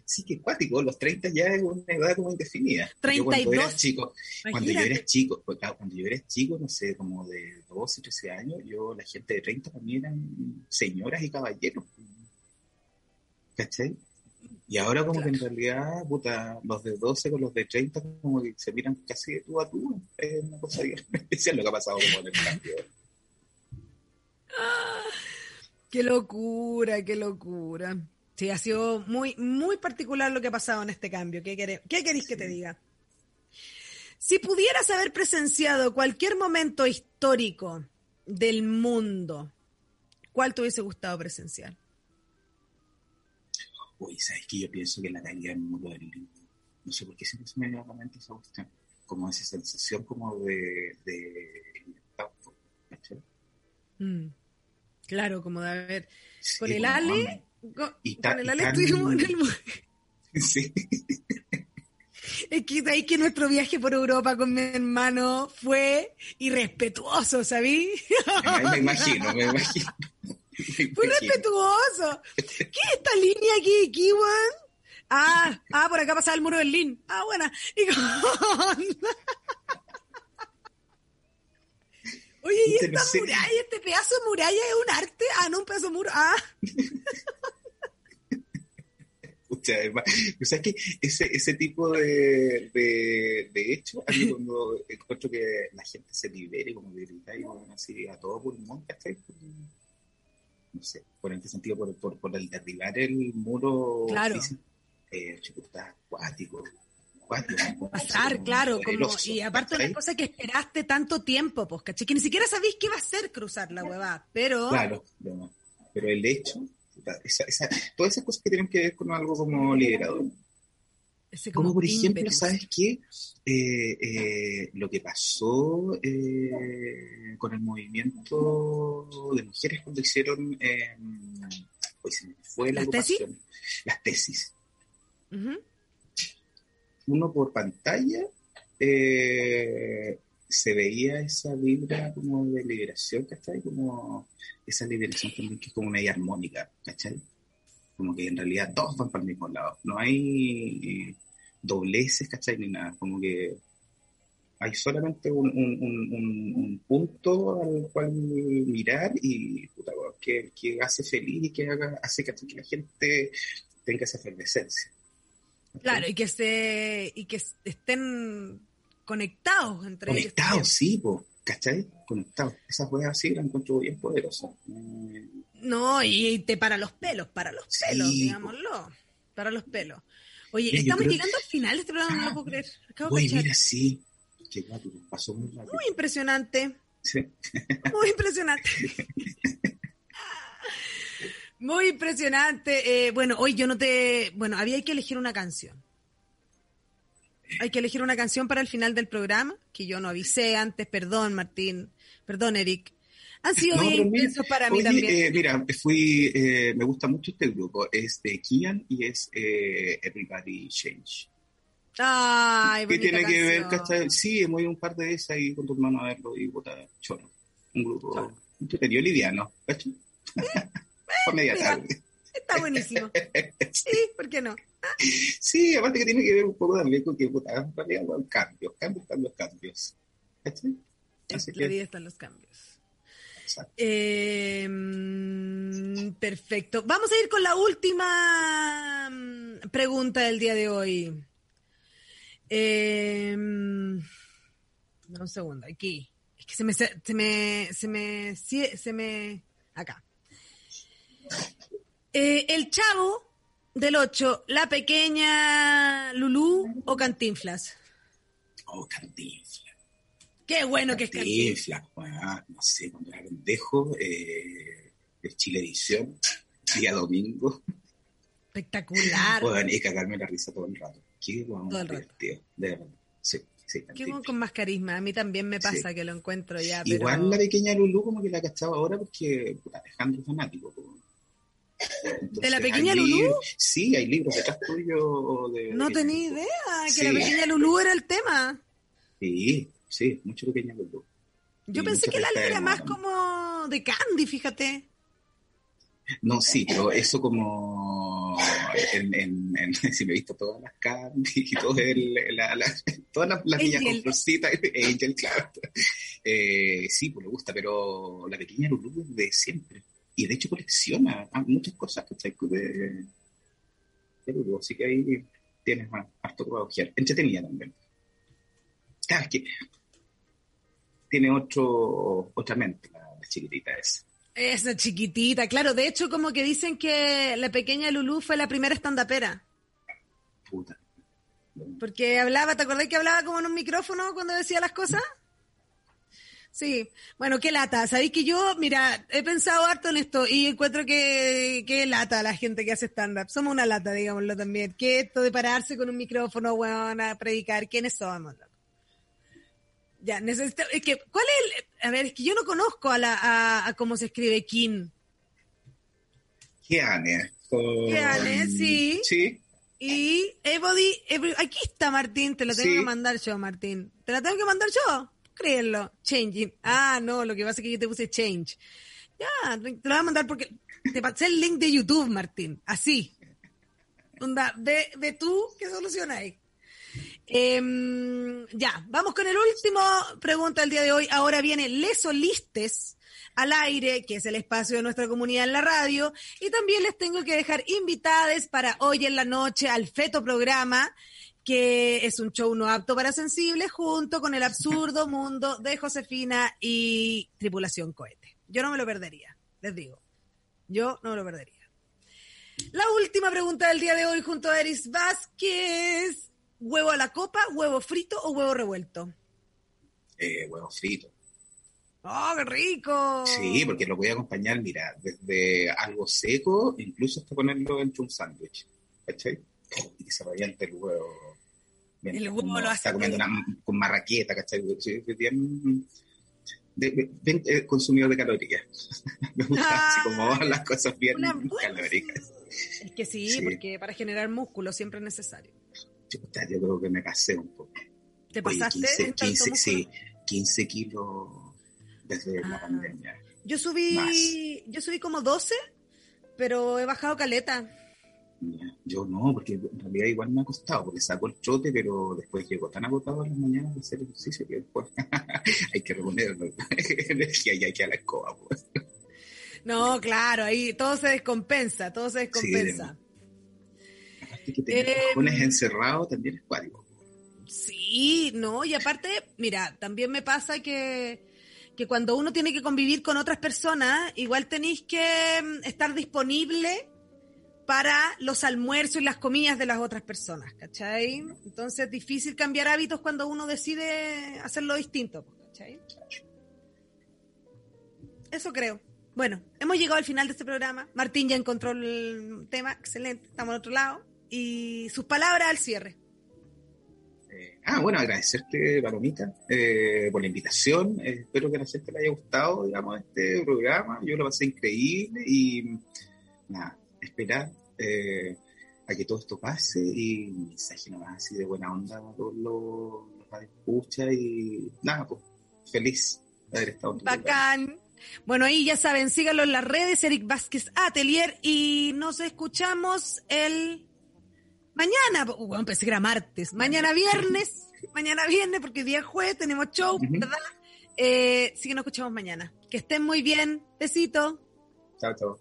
Sí, que cuático, los 30 ya es una edad como indefinida. 32. cuando era chico, cuando yo era chico, pues, cuando yo era chico, no sé, como de 12, 13 años, yo, la gente de 30 también eran señoras y caballeros. ¿Cachai? Y ahora como que en realidad, puta, los de 12 con los de 30 como que se miran casi de tú a tú. Es una cosa bien especial lo que ha pasado como en el cambio. qué locura, qué locura. Sí, ha sido muy, muy particular lo que ha pasado en este cambio. ¿Qué, qué queréis que te diga? Si pudieras haber presenciado cualquier momento histórico del mundo, ¿cuál te hubiese gustado presenciar? Uy, ¿sabes qué? Yo pienso que la caída del muro del libro. No sé por qué siempre se me viene a la mente esa cuestión. Como esa sensación como de... de mm. Claro, como de haber... con el Ale... Con, el Ale estuvimos en el... Sí. Es que ahí que nuestro viaje por Europa con mi hermano fue irrespetuoso, ¿sabí? Me imagino, me imagino. Fue respetuoso. ¿Qué es esta línea aquí, Kiwan? Ah, ah, por acá pasaba el muro del Lin. Ah, buena. Oye, ¿y esta muralla, este pedazo de muralla es un arte? Ah, no, un pedazo de muro. Ah. o sea, que ese, ese tipo de, de, de hecho, a mí cuando encuentro que la gente se libere como de gritar y así a todo pulmón, ¿cachai? no sé, por qué sentido, por, por, por el derribar el muro claro. físico, eh, está acuático. Pasar, claro, como, y aparte una cosa que esperaste tanto tiempo, pues. Que ni siquiera sabéis qué va a ser cruzar la huevada, pero... Claro, pero el hecho, esa, esa, todas esas cosas que tienen que ver con algo como liberador, como, por ejemplo, ¿sabes qué? Eh, eh, lo que pasó eh, con el movimiento de mujeres cuando hicieron, pues fue la ¿Las tesis? Las tesis. Uno por pantalla se veía esa vibra como de liberación, ¿cachai? Como esa liberación también que es como una idea armónica, ¿cachai? Como que en realidad todos van para el mismo lado. No hay dobleces, ¿cachai? Ni nada, como que hay solamente un, un, punto al cual mirar y puta, que, que hace feliz y que haga, hace que, la gente tenga esa efervescencia. Claro, y que se, y que estén conectados entre conectados, sí, ¿cachai? Conectados. Esas weas así las encuentro bien poderosas. Eh, No, y te para los pelos, para los Sí, pelos, po. digámoslo. Para los pelos. Oye, Mira, estamos llegando al final de este programa, no lo puedo creer. Acabo de Oye, mira, sí. Qué rápido, pasó muy rápido. Muy impresionante. Sí. Muy impresionante. Muy impresionante. Eh, bueno, hoy yo no te. Bueno, había que elegir una canción. Hay que elegir una canción para el final del programa, que yo no avisé antes. Perdón, Martín. Perdón, Eric. Han sido No, bien intensos para mí oye, también. eh, mira, fui, eh, me gusta mucho este grupo. Es de Kian y es eh, Everybody Change. Ay, ¿Qué tiene que ver, cachai? Sí, hemos ido un par de veces ahí con tu hermano a verlo y puta, choro. Un grupo entretenido, liviano, ¿cachai? Media mira. tarde. Está buenísimo. Sí, ¿por qué no? Sí, aparte que tiene que ver un poco también con que, puta, en cambios, cambios, cambios, cambios. En la que, vida están los cambios. Eh, mm, perfecto. Vamos a ir con la última mm, pregunta del día de hoy. Eh, un segundo, aquí. Es que se me, se me, se me, se me, acá. Eh, el chavo del 8, la pequeña Lulú o Cantinflas. Oh, Cantinflas. Qué bueno que es Cantinflas. Cantinflas, no sé, cuando era pendejo, eh, de Chilevisión, día domingo, Espectacular. puedan y cagarme la risa todo el rato. Qué weón, Todo el rato. divertido, de verdad. Sí, sí, Qué Cantinflas. con, más carisma. A mí también me pasa Sí. que lo encuentro ya, pero... Igual la pequeña Lulú como que la cachaba ahora porque Alejandro es fanático. Entonces, ¿De la pequeña Lulú? Sí, hay libros detrás tuyo de... No de- tenía idea que Sí. la pequeña Lulú era el tema. Sí, sí, mucho pequeña Lulú. Yo Y pensé que la de era más como de Candy, fíjate. No, sí, pero eso como en, en, en- si me he visto todas las candy y todo el, la, la- todas las, las niñas con florcita, Angel, claro. Eh, sí, pues le gusta, pero la pequeña Lulú es de siempre. Y de hecho colecciona muchas cosas ¿cachai? de, de Lulú, así que ahí tienes más harto que ojear. Entretenida también. Claro, es que tiene otro, otra mente la, la chiquitita esa. Esa chiquitita, claro. De hecho, como que dicen que la pequeña Lulú fue la primera estandapera. Puta. Porque hablaba, ¿te acordás que hablaba como en un micrófono cuando decía las cosas? Sí, bueno, qué lata. Sabéis que yo, mira, he pensado harto en esto y encuentro que, que lata la gente que hace stand-up. Somos una lata, digámoslo también. Que esto de pararse con un micrófono, weón, a predicar, ¿quiénes somos? loco? Ya, necesito, es que, ¿cuál es el, a ver, es que yo no conozco a la, a, a cómo se escribe Kin. Keane. con- Keane, sí. Sí, Y Everybody, every- aquí está Martín, te lo tengo Sí. que mandar yo, Martín. ¿Te la tengo que mandar yo? Créelo. Changing. Ah, no, lo que pasa es que yo te puse change. Ya, te lo voy a mandar porque te pasé el link de YouTube, Martín. Así. Onda, ve, ve tú qué solucionáis. Em, ya, vamos con el último pregunta del día de hoy. Ahora viene Les Solistes al aire, que es el espacio de nuestra comunidad en la radio. Y también les tengo que dejar invitadas para hoy en la noche al Feto Programa, que es un show no apto para sensibles, junto con el absurdo mundo de Josefina y Tripulación Cohete. Yo no me lo perdería, les digo. Yo no me lo perdería. La última pregunta del día de hoy junto a Eris Vázquez. ¿Huevo a la copa, huevo frito o huevo revuelto? eh, huevo frito. ¡Oh, qué rico! Sí, porque lo voy a acompañar, mira, desde algo seco, incluso hasta ponerlo entre un sándwich. ¿Cachai? Y que se reviente el huevo. El huevo uno lo hace Está comiendo una, con marraqueta, ¿cachai? Bien, de- bien, eh, consumidor de calorías. Me gusta así como Ah, las cosas bien calóricas. Es que sí, Sí. porque para generar músculo siempre es necesario. Chuta, Yo creo que me pasé un poco. ¿Te Oye, pasaste 15, en tanto 15, sí, músculo? 15 kilos desde Ah. la pandemia. Yo subí, yo subí como 12, pero he bajado caleta. Yo no, porque en realidad igual me ha costado, porque saco el trote, pero después llego tan agotado en las mañanas de hacer ejercicio que después hay que reponer energía y hay que a la escoba. Pues. No, claro, ahí todo se descompensa, todo se descompensa. Aparte que tener Eh, cojones encerrados también es cuático. Sí, no, y aparte, mira, también me pasa que que cuando uno tiene que convivir con otras personas, igual tenéis que mm, estar disponible para los almuerzos y las comidas de las otras personas, ¿cachai? Entonces es difícil cambiar hábitos cuando uno decide hacerlo distinto, ¿cachai? Eso creo. Bueno, hemos llegado al final de este programa. Martín ya encontró el tema, excelente, estamos al otro lado. Y sus palabras al cierre. Eh, ah, bueno, agradecerte, Palomita, eh, por la invitación. Eh, espero que a la gente le haya gustado, digamos, este programa. Yo lo pasé increíble y nada, esperar eh, a que todo esto pase y un mensaje nomás así de buena onda a todos los, escucha y nada, pues feliz de haber estado. Bacán. Bueno, ahí ya saben, síganlo en las redes, Eric Vázquez Atelier, y nos escuchamos el mañana, oh, bueno, pensé que era martes, mañana viernes, mañana viernes, porque día jueves tenemos show. ¿verdad? Eh, sí que nos escuchamos mañana. Que estén muy bien, besito. Chao, chao.